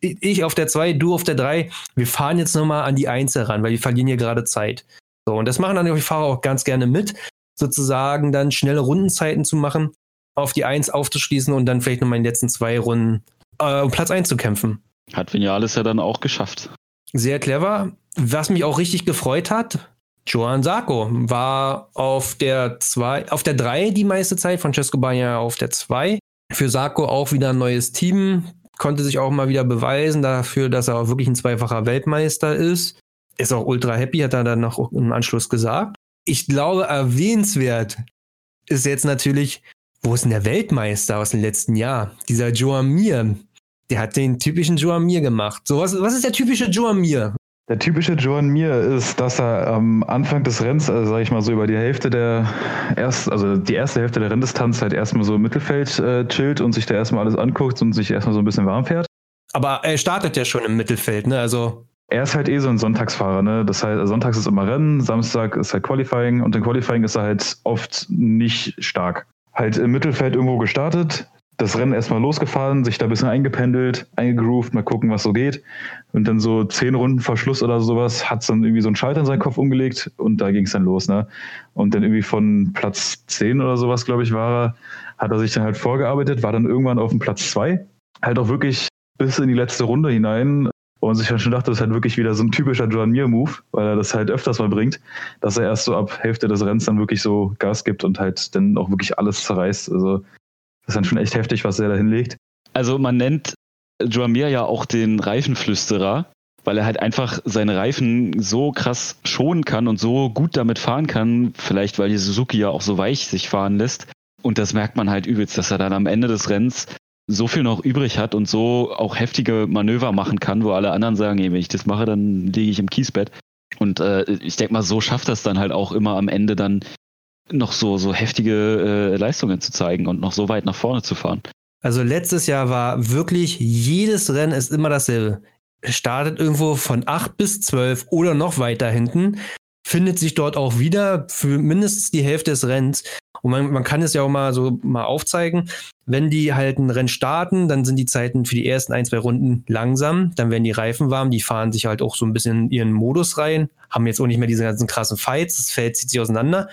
ich auf der 2, du auf der 3. Wir fahren jetzt nochmal an die 1 heran, weil wir verlieren hier gerade Zeit. So, und das machen dann die Fahrer auch ganz gerne mit sozusagen dann schnelle Rundenzeiten zu machen, auf die Eins aufzuschließen und dann vielleicht nochmal in den letzten zwei Runden äh, um Platz einzukämpfen. Hat Vinales ja dann auch geschafft. Sehr clever. Was mich auch richtig gefreut hat, Joan Sarko war auf der zwei, auf der drei die meiste Zeit, Francesco Bagna auf der zwei. Für Sarko auch wieder ein neues Team, konnte sich auch mal wieder beweisen dafür, dass er auch wirklich ein zweifacher Weltmeister ist. Ist auch ultra happy, hat er dann noch im Anschluss gesagt ich glaube, erwähnenswert ist jetzt natürlich, wo ist denn der Weltmeister aus dem letzten Jahr? Dieser Joan Mir. Der hat den typischen Joan Mir gemacht. So, was, was ist der typische Joan Mir? Der typische Joan Mir ist, dass er am Anfang des Rennens, also sag ich mal so über die Hälfte der erst, also die erste Hälfte der Renndistanz halt erstmal so im Mittelfeld äh, chillt und sich da erstmal alles anguckt und sich erstmal so ein bisschen warm fährt. Aber er startet ja schon im Mittelfeld, ne? Also er ist halt eh so ein Sonntagsfahrer, ne? Das heißt, sonntags ist immer Rennen, Samstag ist halt Qualifying und im Qualifying ist er halt oft nicht stark. Halt im Mittelfeld irgendwo gestartet, das Rennen erstmal losgefahren, sich da ein bisschen eingependelt, eingegroovt, mal gucken, was so geht. Und dann so zehn Runden vor Schluss oder sowas hat dann irgendwie so einen Schalter in seinen Kopf umgelegt und da ging es dann los, ne? Und dann irgendwie von Platz zehn oder sowas, glaube ich, war er, hat er sich dann halt vorgearbeitet, war dann irgendwann auf dem Platz zwei. Halt auch wirklich bis in die letzte Runde hinein sich dann schon dachte, das ist halt wirklich wieder so ein typischer John Mir-Move, weil er das halt öfters mal bringt, dass er erst so ab Hälfte des Rennens dann wirklich so Gas gibt und halt dann auch wirklich alles zerreißt. Also das ist dann schon echt heftig, was er da hinlegt. Also man nennt Joan Mir ja auch den Reifenflüsterer, weil er halt einfach seine Reifen so krass schonen kann und so gut damit fahren kann, vielleicht weil die Suzuki ja auch so weich sich fahren lässt. Und das merkt man halt übelst, dass er dann am Ende des Rennens so viel noch übrig hat und so auch heftige Manöver machen kann, wo alle anderen sagen, ey, wenn ich das mache, dann liege ich im Kiesbett. Und äh, ich denke mal, so schafft das dann halt auch immer am Ende dann noch so, so heftige äh, Leistungen zu zeigen und noch so weit nach vorne zu fahren. Also letztes Jahr war wirklich jedes Rennen ist immer dasselbe. Startet irgendwo von 8 bis 12 oder noch weiter hinten, findet sich dort auch wieder für mindestens die Hälfte des Rennens. Und man, man kann es ja auch mal so mal aufzeigen. Wenn die halt ein Rennen starten, dann sind die Zeiten für die ersten ein, zwei Runden langsam. Dann werden die Reifen warm. Die fahren sich halt auch so ein bisschen in ihren Modus rein. Haben jetzt auch nicht mehr diese ganzen krassen Fights. Das Feld zieht sich auseinander.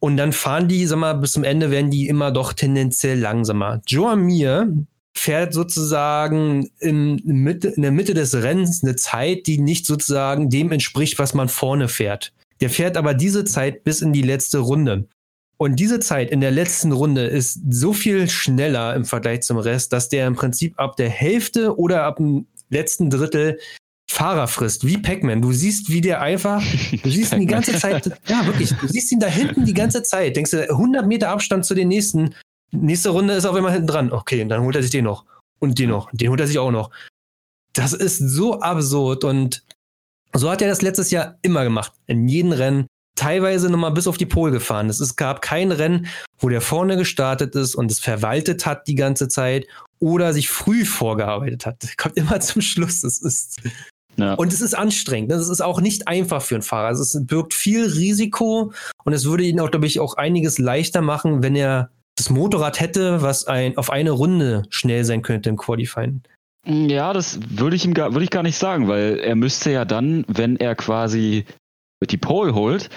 Und dann fahren die, sag mal, bis zum Ende werden die immer doch tendenziell langsamer. Joe Mir fährt sozusagen in, Mitte, in der Mitte des Rennens eine Zeit, die nicht sozusagen dem entspricht, was man vorne fährt. Der fährt aber diese Zeit bis in die letzte Runde. Und diese Zeit in der letzten Runde ist so viel schneller im Vergleich zum Rest, dass der im Prinzip ab der Hälfte oder ab dem letzten Drittel Fahrer frisst, wie Pac-Man. Du siehst, wie der einfach, du siehst ihn die ganze Zeit, ja wirklich, du siehst ihn da hinten die ganze Zeit. Denkst du, 100 Meter Abstand zu den nächsten. Nächste Runde ist auf einmal hinten dran. Okay, dann holt er sich den noch. Und den noch. Den holt er sich auch noch. Das ist so absurd und so hat er das letztes Jahr immer gemacht. In jedem Rennen. Teilweise nochmal bis auf die Pole gefahren. Es gab kein Rennen, wo der vorne gestartet ist und es verwaltet hat die ganze Zeit oder sich früh vorgearbeitet hat. Das kommt immer zum Schluss. Das ist ja. Und es ist anstrengend. Das ist auch nicht einfach für einen Fahrer. Also es birgt viel Risiko und es würde ihn auch, glaube ich, auch einiges leichter machen, wenn er das Motorrad hätte, was ein, auf eine Runde schnell sein könnte im Qualifying. Ja, das würde ich ihm gar, würde ich gar nicht sagen, weil er müsste ja dann, wenn er quasi die Pole holt,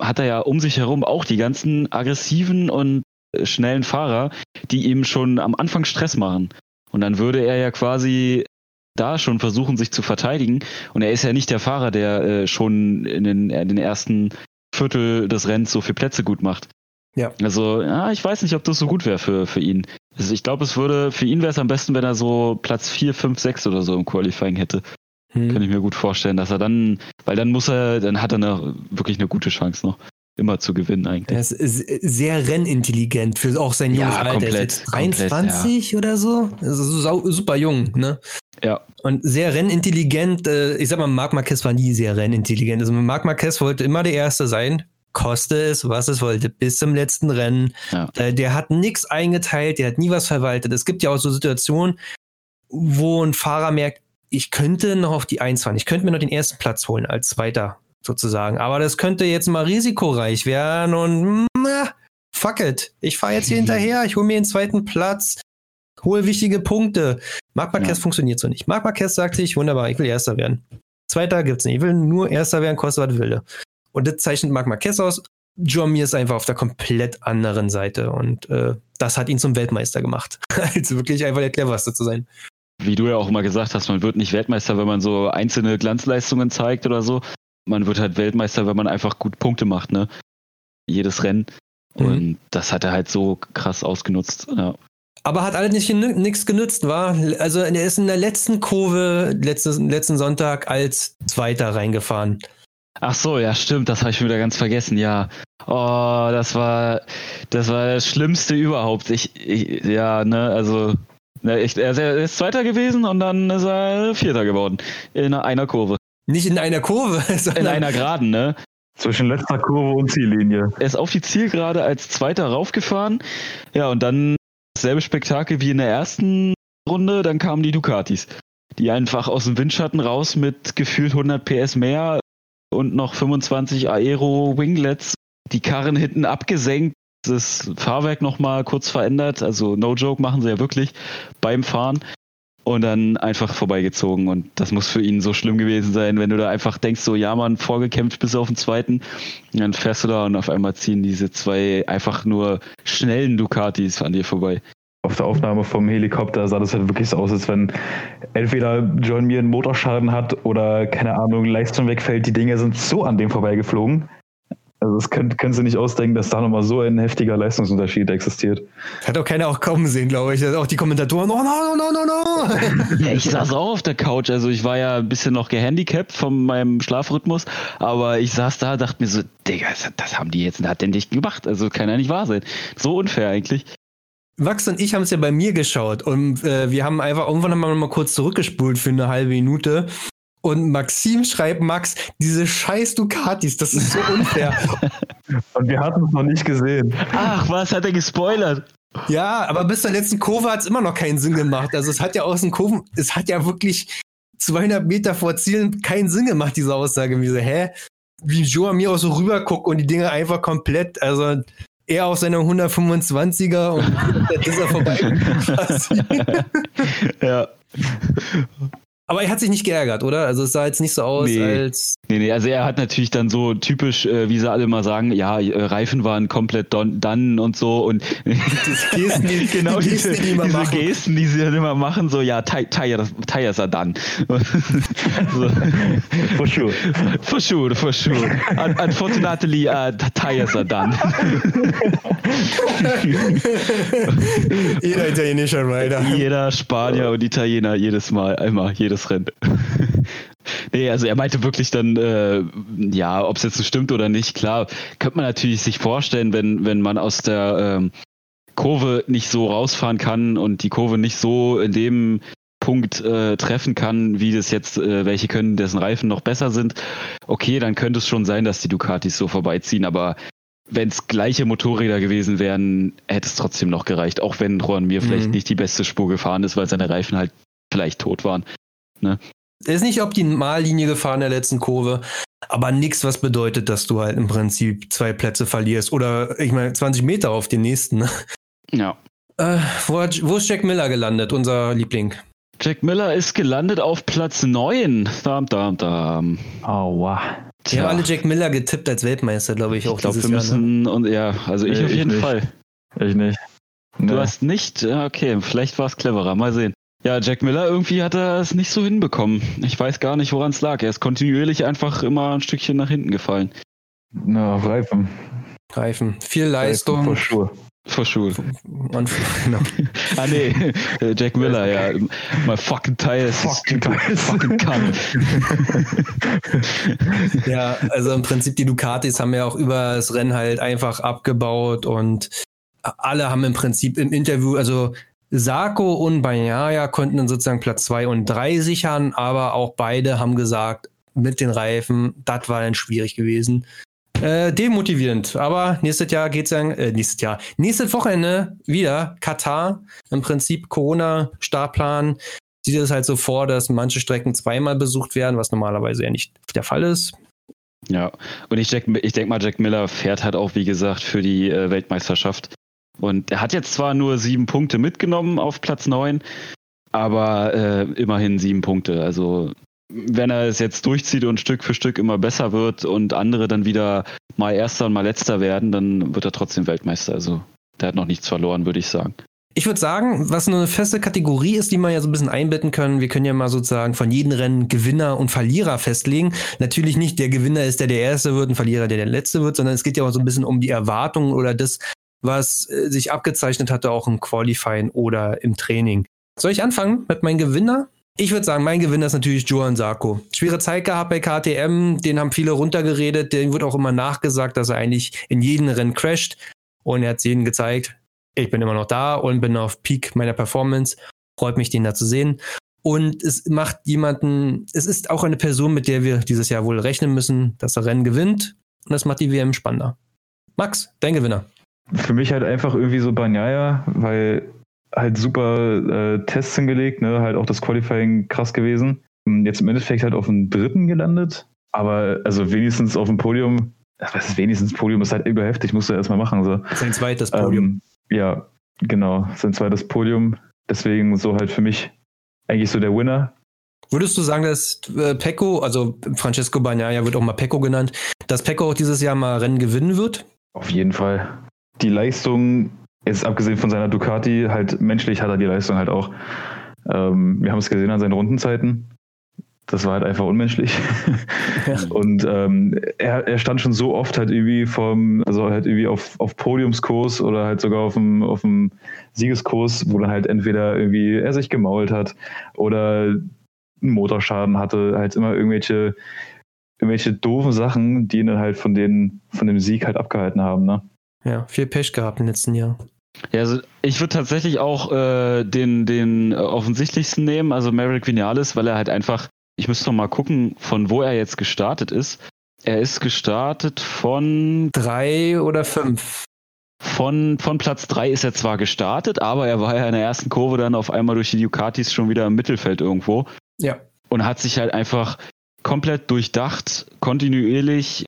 hat er ja um sich herum auch die ganzen aggressiven und schnellen Fahrer, die ihm schon am Anfang Stress machen. Und dann würde er ja quasi da schon versuchen, sich zu verteidigen. Und er ist ja nicht der Fahrer, der äh, schon in den, in den ersten Viertel des Rennens so viele Plätze gut macht. Ja. Also, ja, ich weiß nicht, ob das so gut wäre für, für ihn. Also ich glaube, es würde, für ihn wäre es am besten, wenn er so Platz 4, 5, 6 oder so im Qualifying hätte. Hm. Kann ich mir gut vorstellen, dass er dann, weil dann muss er, dann hat er eine, wirklich eine gute Chance noch immer zu gewinnen eigentlich. Er ist sehr rennintelligent für auch sein junges ja, Alter. Komplett, er ist jetzt 23 ja. oder so. Also super jung, ne? Ja. Und sehr rennintelligent. Äh, ich sag mal, Marc Marquez war nie sehr rennintelligent. Also Marc Marquez wollte immer der Erste sein. Koste es, was es wollte, bis zum letzten Rennen. Ja. Äh, der hat nichts eingeteilt, der hat nie was verwaltet. Es gibt ja auch so Situationen, wo ein Fahrer merkt, ich könnte noch auf die Eins fahren, ich könnte mir noch den ersten Platz holen als Zweiter sozusagen. Aber das könnte jetzt mal risikoreich werden und na, fuck it. Ich fahre jetzt hier hinterher, ich hole mir den zweiten Platz, hole wichtige Punkte. Marc Marquez ja. funktioniert so nicht. Marc Marquez sagt sich, wunderbar, ich will Erster werden. Zweiter gibt's nicht. Ich will nur Erster werden, koste was wilde. Und das zeichnet Marc Marquez aus. John Mir ist einfach auf der komplett anderen Seite und äh, das hat ihn zum Weltmeister gemacht. also wirklich einfach der cleverste zu sein. Wie du ja auch immer gesagt hast, man wird nicht Weltmeister, wenn man so einzelne Glanzleistungen zeigt oder so man wird halt Weltmeister, wenn man einfach gut Punkte macht, ne? Jedes Rennen. Mhm. Und das hat er halt so krass ausgenutzt, ja. Aber hat alles nicht nichts genützt, war. Also er ist in der letzten Kurve letztes, letzten Sonntag als Zweiter reingefahren. Ach so, ja, stimmt, das habe ich wieder ganz vergessen, ja. Oh, das war das war das Schlimmste überhaupt. Ich, ich ja, ne, also ne, er ist Zweiter gewesen und dann ist er Vierter geworden in einer Kurve. Nicht in einer Kurve, sondern in einer geraden, ne? Zwischen letzter Kurve und Ziellinie. Er ist auf die Zielgerade als Zweiter raufgefahren. Ja, und dann dasselbe Spektakel wie in der ersten Runde. Dann kamen die Ducatis, die einfach aus dem Windschatten raus mit gefühlt 100 PS mehr und noch 25 Aero Winglets. Die Karren hinten abgesenkt, das Fahrwerk nochmal kurz verändert. Also no joke machen sie ja wirklich beim Fahren und dann einfach vorbeigezogen. Und das muss für ihn so schlimm gewesen sein, wenn du da einfach denkst, so, ja, man, vorgekämpft bis auf den zweiten. Und dann fährst du da und auf einmal ziehen diese zwei einfach nur schnellen Ducatis an dir vorbei. Auf der Aufnahme vom Helikopter sah das halt wirklich so aus, als wenn entweder John Mir einen Motorschaden hat oder, keine Ahnung, Leistung wegfällt. Die Dinge sind so an dem vorbeigeflogen. Also das können, können Sie nicht ausdenken, dass da nochmal so ein heftiger Leistungsunterschied existiert. Hat auch keiner auch kommen sehen, glaube ich. Auch die Kommentatoren, oh no, no, no, no, no. ja, ich saß auch auf der Couch. Also ich war ja ein bisschen noch gehandicapt von meinem Schlafrhythmus, aber ich saß da, dachte mir so, Digga, das haben die jetzt hat denn nicht gemacht. Also kann ja nicht wahr sein. So unfair eigentlich. Max und ich haben es ja bei mir geschaut und äh, wir haben einfach irgendwann haben wir mal kurz zurückgespult für eine halbe Minute und Maxim schreibt, Max, diese scheiß Ducatis, das ist so unfair. Und wir hatten es noch nicht gesehen. Ach, was hat er gespoilert? Ja, aber bis zur letzten Kurve hat es immer noch keinen Sinn gemacht. Also es hat ja aus den Kurven, es hat ja wirklich 200 Meter vor Zielen keinen Sinn gemacht, diese Aussage. Wie so, hä? Wie Joe mir auch so rüberguckt und die Dinge einfach komplett, also er auf seiner 125er und dann ist er vorbei. ja. Aber er hat sich nicht geärgert, oder? Also es sah jetzt nicht so aus, nee. als. Nee, nee, also er hat natürlich dann so typisch, äh, wie sie alle mal sagen, ja, äh, Reifen waren komplett done und so und das Gesten, die, genau die Gesten, diese, die, diese machen. Gesten, die sie dann immer machen, so ja, tires, are done. so. For sure. For sure, for sure. Unfortunately, uh, tires are done. Jeder italienischer Rider. Jeder Spanier und Italiener jedes Mal, einmal, jedes das Rennen. Nee, also er meinte wirklich dann, äh, ja, ob es jetzt so stimmt oder nicht, klar, könnte man natürlich sich vorstellen, wenn, wenn man aus der ähm, Kurve nicht so rausfahren kann und die Kurve nicht so in dem Punkt äh, treffen kann, wie das jetzt äh, welche können, dessen Reifen noch besser sind, okay, dann könnte es schon sein, dass die Ducatis so vorbeiziehen, aber wenn es gleiche Motorräder gewesen wären, hätte es trotzdem noch gereicht, auch wenn Juan Mir mhm. vielleicht nicht die beste Spur gefahren ist, weil seine Reifen halt vielleicht tot waren. Ne? Er ist nicht Optimallinie gefahren in der letzten Kurve, aber nichts, was bedeutet, dass du halt im Prinzip zwei Plätze verlierst oder ich meine 20 Meter auf den nächsten. Ne? Ja. Äh, wo, hat, wo ist Jack Miller gelandet, unser Liebling? Jack Miller ist gelandet auf Platz 9. Dam, dam, dam. Aua. Wir haben alle Jack Miller getippt als Weltmeister, glaube ich, auch ich glaub, wir müssen, ne? und ja, also ich nee, auf jeden ich Fall. Ich nicht. Nee. Du hast nicht? Okay, vielleicht war es cleverer. Mal sehen. Ja, Jack Miller, irgendwie hat er es nicht so hinbekommen. Ich weiß gar nicht, woran es lag. Er ist kontinuierlich einfach immer ein Stückchen nach hinten gefallen. Na, Reifen. Reifen. Viel Leistung. Reifen vor Schuhe. For sure. genau. ah nee, Jack Miller, ja. My fucking tires. Fucking tires. Fucking cunt. ja, also im Prinzip die Ducatis haben ja auch über das Rennen halt einfach abgebaut und alle haben im Prinzip im Interview, also Sarko und Banyaya konnten dann sozusagen Platz zwei und drei sichern, aber auch beide haben gesagt, mit den Reifen, das war dann schwierig gewesen. Äh, demotivierend. Aber nächstes Jahr geht's dann, äh, nächstes Jahr, nächstes Wochenende wieder Katar. Im Prinzip Corona-Startplan sieht es halt so vor, dass manche Strecken zweimal besucht werden, was normalerweise ja nicht der Fall ist. Ja, und ich, ich denke mal, Jack Miller fährt halt auch, wie gesagt, für die äh, Weltmeisterschaft. Und er hat jetzt zwar nur sieben Punkte mitgenommen auf Platz neun, aber äh, immerhin sieben Punkte. Also wenn er es jetzt durchzieht und Stück für Stück immer besser wird und andere dann wieder mal Erster und mal Letzter werden, dann wird er trotzdem Weltmeister. Also der hat noch nichts verloren, würde ich sagen. Ich würde sagen, was eine feste Kategorie ist, die man ja so ein bisschen einbetten können, wir können ja mal sozusagen von jedem Rennen Gewinner und Verlierer festlegen. Natürlich nicht der Gewinner ist, der der Erste wird, ein Verlierer, der der Letzte wird, sondern es geht ja auch so ein bisschen um die Erwartungen oder das, was äh, sich abgezeichnet hatte, auch im Qualifying oder im Training. Soll ich anfangen mit meinem Gewinner? Ich würde sagen, mein Gewinner ist natürlich Johan Sarko. Schwere Zeit gehabt bei KTM, den haben viele runtergeredet, dem wird auch immer nachgesagt, dass er eigentlich in jedem Rennen crasht. Und er hat es jedem gezeigt, ich bin immer noch da und bin auf Peak meiner Performance. Freut mich, den da zu sehen. Und es macht jemanden, es ist auch eine Person, mit der wir dieses Jahr wohl rechnen müssen, dass er Rennen gewinnt. Und das macht die WM spannender. Max, dein Gewinner. Für mich halt einfach irgendwie so Banyaya, weil halt super äh, Tests hingelegt, ne? halt auch das Qualifying krass gewesen. Jetzt im Endeffekt halt auf dem dritten gelandet, aber also wenigstens auf dem Podium, was ist wenigstens Podium, ist halt überheftig, musst du erstmal machen. So. Sein zweites Podium. Ähm, ja, genau, sein zweites Podium. Deswegen so halt für mich eigentlich so der Winner. Würdest du sagen, dass äh, Pecco, also Francesco Bagnaia wird auch mal Pecco genannt, dass Pecco auch dieses Jahr mal Rennen gewinnen wird? Auf jeden Fall. Die Leistung Jetzt abgesehen von seiner Ducati, halt menschlich hat er die Leistung halt auch. Ähm, wir haben es gesehen an seinen Rundenzeiten. Das war halt einfach unmenschlich. Ja. Und ähm, er, er stand schon so oft halt irgendwie vom, also halt irgendwie auf, auf Podiumskurs oder halt sogar auf dem, auf dem Siegeskurs, wo dann halt entweder irgendwie er sich gemault hat oder einen Motorschaden hatte, halt immer irgendwelche, irgendwelche doofen Sachen, die ihn dann halt von den, von dem Sieg halt abgehalten haben, ne? Ja, viel Pech gehabt im letzten Jahr. Ja, also ich würde tatsächlich auch äh, den, den offensichtlichsten nehmen, also Merrick Vinales, weil er halt einfach, ich müsste noch mal gucken, von wo er jetzt gestartet ist. Er ist gestartet von drei oder fünf. Von, von Platz drei ist er zwar gestartet, aber er war ja in der ersten Kurve dann auf einmal durch die Ducatis schon wieder im Mittelfeld irgendwo. Ja. Und hat sich halt einfach komplett durchdacht, kontinuierlich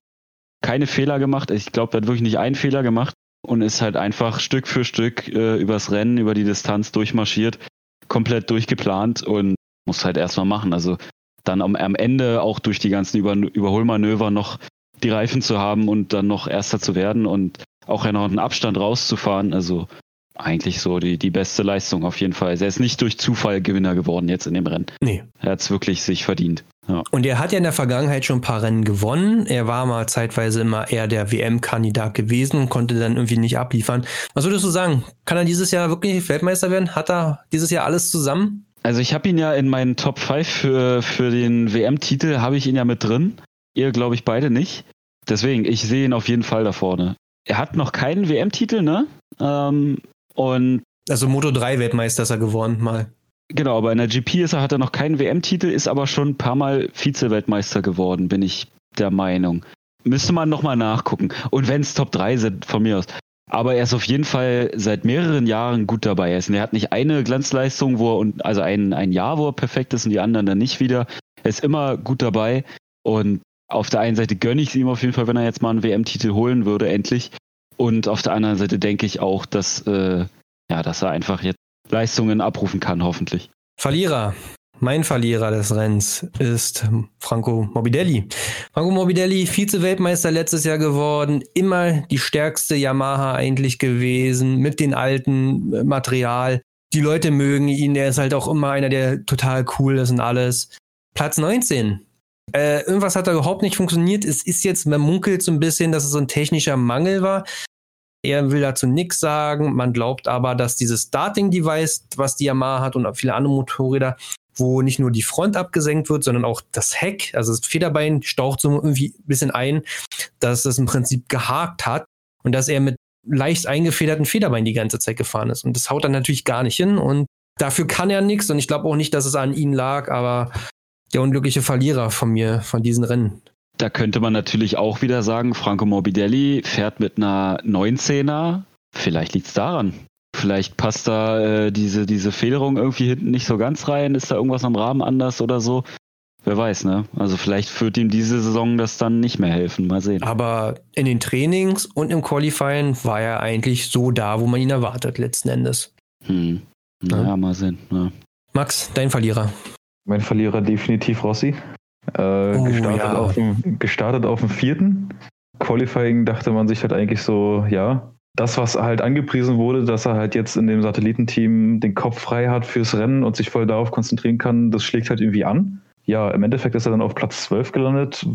keine Fehler gemacht. Ich glaube, er hat wirklich nicht einen Fehler gemacht und ist halt einfach Stück für Stück äh, übers Rennen, über die Distanz durchmarschiert, komplett durchgeplant und muss halt erstmal machen. Also dann am, am Ende auch durch die ganzen über Überholmanöver noch die Reifen zu haben und dann noch Erster zu werden und auch noch einen Abstand rauszufahren. Also eigentlich so die, die beste Leistung auf jeden Fall. Er ist nicht durch Zufall Gewinner geworden jetzt in dem Rennen. Nee. Er hat es wirklich sich verdient. Ja. Und er hat ja in der Vergangenheit schon ein paar Rennen gewonnen. Er war mal zeitweise immer eher der WM-Kandidat gewesen und konnte dann irgendwie nicht abliefern. Was würdest du sagen? Kann er dieses Jahr wirklich Weltmeister werden? Hat er dieses Jahr alles zusammen? Also ich habe ihn ja in meinen Top 5 für, für den WM-Titel, habe ich ihn ja mit drin. Ihr glaube ich beide nicht. Deswegen, ich sehe ihn auf jeden Fall da vorne. Er hat noch keinen WM-Titel, ne? Ähm, und also Moto 3 Weltmeister ist er geworden mal. Genau, aber in der GP ist er, hat er noch keinen WM-Titel, ist aber schon ein paar Mal Vize-Weltmeister geworden, bin ich der Meinung. Müsste man nochmal nachgucken. Und wenn es Top 3 sind, von mir aus. Aber er ist auf jeden Fall seit mehreren Jahren gut dabei. Er hat nicht eine Glanzleistung, wo er, also ein, ein Jahr, wo er perfekt ist und die anderen dann nicht wieder. Er ist immer gut dabei. Und auf der einen Seite gönne ich es ihm auf jeden Fall, wenn er jetzt mal einen WM-Titel holen würde, endlich. Und auf der anderen Seite denke ich auch, dass, äh, ja, dass er einfach jetzt Leistungen abrufen kann, hoffentlich. Verlierer. Mein Verlierer des Rennens ist Franco Morbidelli. Franco Morbidelli, Vize-Weltmeister letztes Jahr geworden, immer die stärkste Yamaha eigentlich gewesen, mit dem alten Material. Die Leute mögen ihn, er ist halt auch immer einer, der total cool ist und alles. Platz 19. Äh, irgendwas hat da überhaupt nicht funktioniert. Es ist jetzt, man munkelt so ein bisschen, dass es so ein technischer Mangel war. Er will dazu nichts sagen. Man glaubt aber, dass dieses Starting-Device, was die Yamaha hat und viele andere Motorräder, wo nicht nur die Front abgesenkt wird, sondern auch das Heck, also das Federbein staucht so irgendwie ein bisschen ein, dass es im Prinzip gehakt hat und dass er mit leicht eingefederten Federbein die ganze Zeit gefahren ist. Und das haut dann natürlich gar nicht hin und dafür kann er nichts und ich glaube auch nicht, dass es an ihm lag, aber der unglückliche Verlierer von mir, von diesen Rennen. Da könnte man natürlich auch wieder sagen, Franco Morbidelli fährt mit einer 19er. Vielleicht liegt es daran. Vielleicht passt da äh, diese, diese Federung irgendwie hinten nicht so ganz rein. Ist da irgendwas am Rahmen anders oder so? Wer weiß, ne? Also vielleicht führt ihm diese Saison das dann nicht mehr helfen. Mal sehen. Aber in den Trainings und im Qualifying war er eigentlich so da, wo man ihn erwartet, letzten Endes. Hm. Naja, ja. mal sehen. Ja. Max, dein Verlierer. Mein Verlierer definitiv Rossi. Äh, oh, gestartet, ja. auf dem, gestartet auf dem vierten. Qualifying dachte man sich halt eigentlich so, ja, das, was halt angepriesen wurde, dass er halt jetzt in dem Satellitenteam den Kopf frei hat fürs Rennen und sich voll darauf konzentrieren kann, das schlägt halt irgendwie an. Ja, im Endeffekt ist er dann auf Platz 12 gelandet.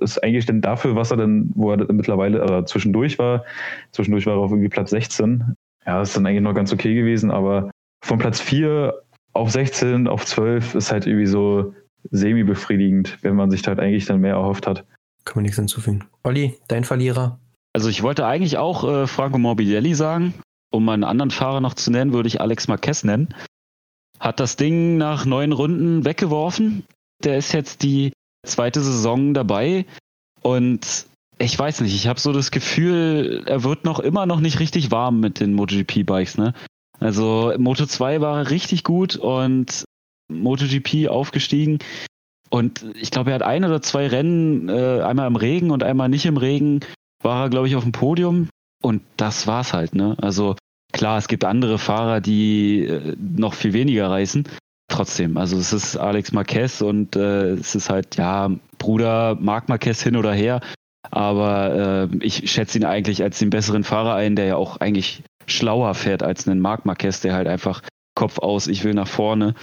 Ist eigentlich denn dafür, was er denn, wo er mittlerweile äh, zwischendurch war, zwischendurch war er auf irgendwie Platz 16. Ja, ist dann eigentlich noch ganz okay gewesen, aber von Platz 4 auf 16, auf 12 ist halt irgendwie so, semi-befriedigend, wenn man sich halt eigentlich dann mehr erhofft hat. Kann man nichts hinzufügen. Olli, dein Verlierer? Also ich wollte eigentlich auch äh, Franco Morbidelli sagen. Um einen anderen Fahrer noch zu nennen, würde ich Alex Marquez nennen. Hat das Ding nach neun Runden weggeworfen. Der ist jetzt die zweite Saison dabei. Und ich weiß nicht, ich habe so das Gefühl, er wird noch immer noch nicht richtig warm mit den MotoGP-Bikes. Ne? Also Moto 2 war er richtig gut und MotoGP aufgestiegen. Und ich glaube, er hat ein oder zwei Rennen, äh, einmal im Regen und einmal nicht im Regen, war er, glaube ich, auf dem Podium. Und das war's halt, ne? Also klar, es gibt andere Fahrer, die äh, noch viel weniger reißen. Trotzdem, also es ist Alex Marquez und äh, es ist halt, ja, Bruder Marc Marquez hin oder her. Aber äh, ich schätze ihn eigentlich als den besseren Fahrer ein, der ja auch eigentlich schlauer fährt als einen Marc Marquez, der halt einfach Kopf aus, ich will nach vorne.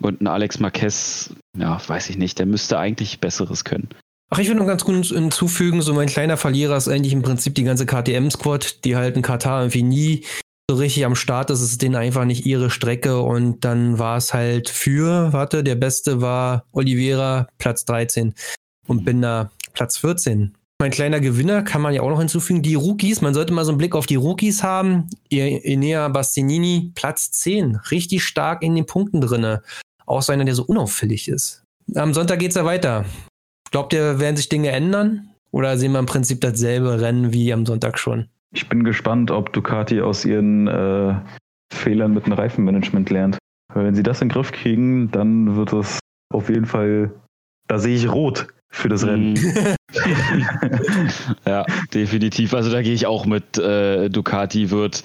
Und ein Alex Marquez, ja, weiß ich nicht, der müsste eigentlich Besseres können. Ach, ich würde noch ganz gut hinzufügen, so mein kleiner Verlierer ist eigentlich im Prinzip die ganze KTM-Squad, die halt in Katar irgendwie nie so richtig am Start ist. Es ist denen einfach nicht ihre Strecke und dann war es halt für, warte, der Beste war Oliveira, Platz 13 und Binder, Platz 14. Mein kleiner Gewinner kann man ja auch noch hinzufügen. Die Rookies, man sollte mal so einen Blick auf die Rookies haben. Enea Bastianini, Platz 10, richtig stark in den Punkten drinne auch so einer, der so unauffällig ist. Am Sonntag geht es ja weiter. Glaubt ihr, werden sich Dinge ändern? Oder sehen wir im Prinzip dasselbe Rennen wie am Sonntag schon? Ich bin gespannt, ob Ducati aus ihren äh, Fehlern mit dem Reifenmanagement lernt. Weil wenn sie das in den Griff kriegen, dann wird es auf jeden Fall, da sehe ich rot für das Rennen. Mhm. ja, definitiv. Also da gehe ich auch mit. Äh, Ducati wird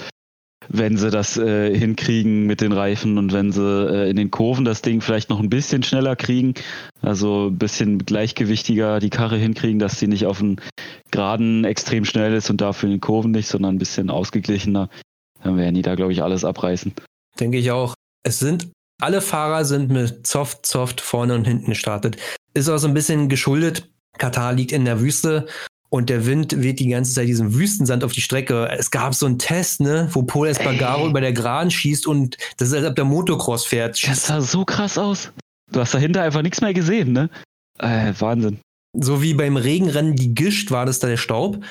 wenn sie das äh, hinkriegen mit den Reifen und wenn sie äh, in den Kurven das Ding vielleicht noch ein bisschen schneller kriegen, also ein bisschen gleichgewichtiger die Karre hinkriegen, dass sie nicht auf den Geraden extrem schnell ist und dafür in den Kurven nicht, sondern ein bisschen ausgeglichener, dann werden die da, glaube ich, alles abreißen. Denke ich auch. Es sind, alle Fahrer sind mit Soft, Soft vorne und hinten gestartet. Ist auch so ein bisschen geschuldet. Katar liegt in der Wüste und der Wind weht die ganze Zeit diesen Wüstensand auf die Strecke. Es gab so einen Test, ne, wo Paul Espargaro über der Gran schießt und das ist, als ob der Motocross fährt. Das sah so krass aus. Du hast dahinter einfach nichts mehr gesehen, ne? Äh, Wahnsinn. So wie beim Regenrennen die Gischt war das da der Staub.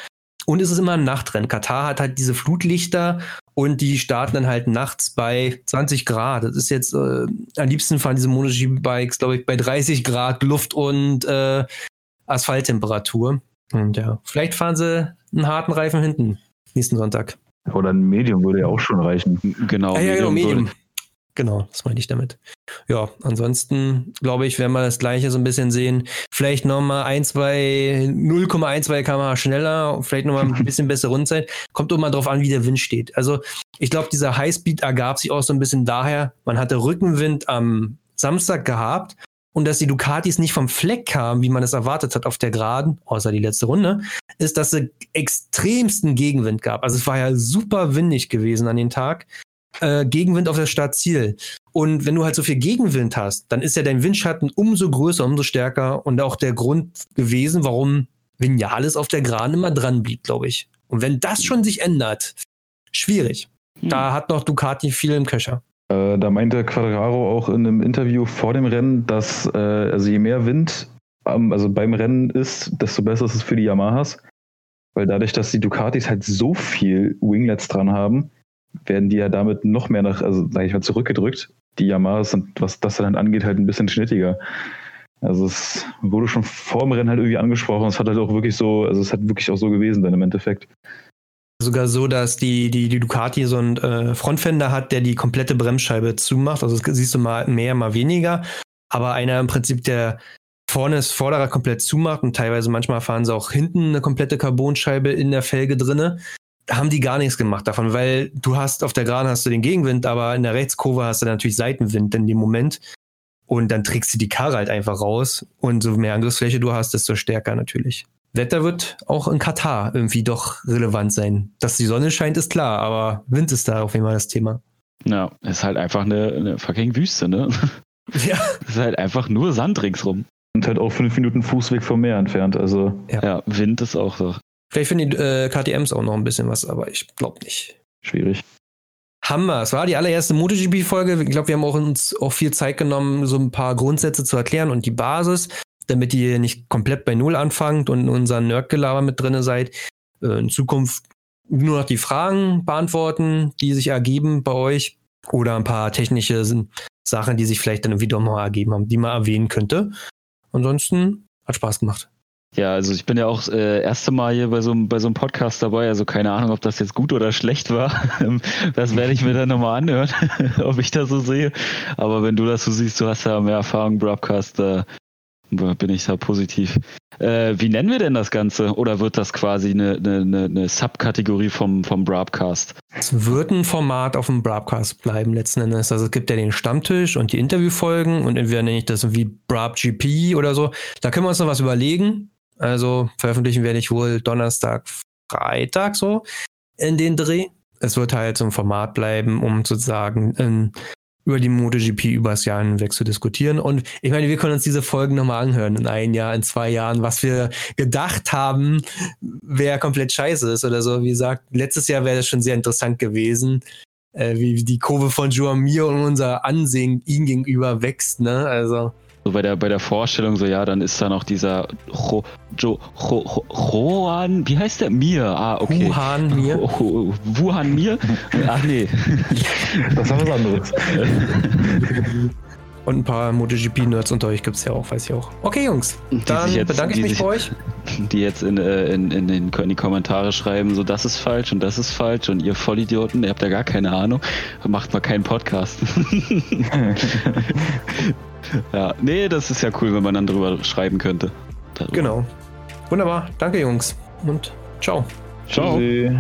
Und es ist immer ein Nachtrennen. Katar hat halt diese Flutlichter und die starten dann halt nachts bei 20 Grad. Das ist jetzt äh, am liebsten fahren diese MotoGP-Bikes, glaube ich, bei 30 Grad Luft und äh, Asphalttemperatur. Und ja, vielleicht fahren sie einen harten Reifen hinten nächsten Sonntag. Oder ein Medium würde ja auch schon reichen. Genau. Ah, ja, genau, Medium. Genau, das meine ich damit. Ja, ansonsten glaube ich, werden wir das gleiche so ein bisschen sehen. Vielleicht nochmal 1, 2, 0,12 km schneller, vielleicht nochmal ein bisschen bessere Rundzeit. Kommt immer drauf an, wie der Wind steht. Also ich glaube, dieser Highspeed ergab sich auch so ein bisschen daher, man hatte Rückenwind am Samstag gehabt und dass die Ducatis nicht vom Fleck kamen, wie man es erwartet hat auf der Geraden, außer die letzte Runde, ist, dass es extremsten Gegenwind gab. Also es war ja super windig gewesen an den Tag. Äh, Gegenwind auf das Startziel. Und wenn du halt so viel Gegenwind hast, dann ist ja dein Windschatten umso größer, umso stärker und auch der Grund gewesen, warum Vinales auf der Geraden immer dran blieb, glaube ich. Und wenn das schon sich ändert, schwierig. Da hat noch Ducati viel im Köcher. Äh, da meinte Quadraro auch in einem Interview vor dem Rennen, dass äh, also je mehr Wind am, also beim Rennen ist, desto besser ist es für die Yamahas. Weil dadurch, dass die Ducatis halt so viel Winglets dran haben, werden die ja damit noch mehr nach, also sag ich mal, zurückgedrückt. Die Yamahas sind, was das dann angeht, halt ein bisschen schnittiger. Also es wurde schon vor dem Rennen halt irgendwie angesprochen. Es hat halt auch wirklich so, also es hat wirklich auch so gewesen dann im Endeffekt. Sogar so, dass die, die, die Ducati so einen äh, Frontfender hat, der die komplette Bremsscheibe zumacht. Also das siehst du mal mehr, mal weniger. Aber einer im Prinzip, der vorne das Vorderrad komplett zumacht und teilweise manchmal fahren sie auch hinten eine komplette Carbonscheibe in der Felge drinne. Haben die gar nichts gemacht davon, weil du hast auf der Geraden hast du den Gegenwind, aber in der Rechtskurve hast du natürlich Seitenwind in dem Moment. Und dann trägst du die Karre halt einfach raus. Und so mehr Angriffsfläche du hast, desto stärker natürlich. Wetter wird auch in Katar irgendwie doch relevant sein. Dass die Sonne scheint, ist klar, aber Wind ist da auf jeden Fall das Thema. Ja, ist halt einfach eine, eine fucking Wüste, ne? Ja. ist halt einfach nur Sand ringsrum. Und halt auch fünf Minuten Fußweg vom Meer entfernt. Also Ja. Ja, Wind ist auch so. Vielleicht finden die äh, KTMs auch noch ein bisschen was, aber ich glaube nicht. schwierig. Hammer. Es war die allererste MotoGP-Folge. Ich glaube, wir haben auch uns auch viel Zeit genommen, so ein paar Grundsätze zu erklären und die Basis, damit ihr nicht komplett bei Null anfangt und in unser Nerdgelaber mit drinne seid. Äh, in Zukunft nur noch die Fragen beantworten, die sich ergeben bei euch oder ein paar technische Sachen, die sich vielleicht dann wieder mal ergeben haben, die man erwähnen könnte. Ansonsten hat Spaß gemacht. Ja, also ich bin ja auch äh, erste Mal hier bei so, einem- bei so einem Podcast dabei, also keine Ahnung, ob das jetzt gut oder schlecht war. Das werde ich mir dann nochmal anhören, ob ich das so sehe. Aber wenn du das so siehst, du hast ja mehr Erfahrung, Broadcast, äh, bin ich da positiv. Äh, wie nennen wir denn das Ganze? Oder wird das quasi eine, eine, eine, Subkategorie vom, vom Broadcast? Es wird ein Format auf dem Brabcast bleiben letzten Endes. Also es gibt ja den Stammtisch und die Interviewfolgen und entweder nenne ich das wie Brab GP oder so. Da können wir uns noch was überlegen. Also veröffentlichen werde ich wohl Donnerstag, Freitag so in den Dreh. Es wird halt so ein Format bleiben, um sozusagen ähm, über die MotoGP übers Jahr hinweg zu diskutieren. Und ich meine, wir können uns diese Folgen nochmal anhören in ein Jahr, in zwei Jahren, was wir gedacht haben, wer komplett scheiße ist oder so. Wie gesagt, letztes Jahr wäre das schon sehr interessant gewesen, äh, wie die Kurve von Joan Mir und unser Ansehen ihm gegenüber wächst, ne? Also. So bei der, bei der Vorstellung, so ja, dann ist da noch dieser Jo, Jo, Jo, Jo, Johan, wie heißt der? Mir, ah, okay. Wuhan Mir. Wuhan Mir? Ach nee. Das ist was anderes. Und ein paar MotoGP-Nerds unter euch gibt's ja auch, weiß ich auch. Okay, Jungs, Die dann jetzt- bedanke ich mich sich- bei euch. Die jetzt in, äh, in, in, den, in die Kommentare schreiben, so das ist falsch und das ist falsch und ihr Vollidioten, ihr habt ja gar keine Ahnung, macht mal keinen Podcast. ja, nee, das ist ja cool, wenn man dann drüber schreiben könnte. Darüber. Genau. Wunderbar. Danke, Jungs. Und ciao. Ciao. Tschüssi.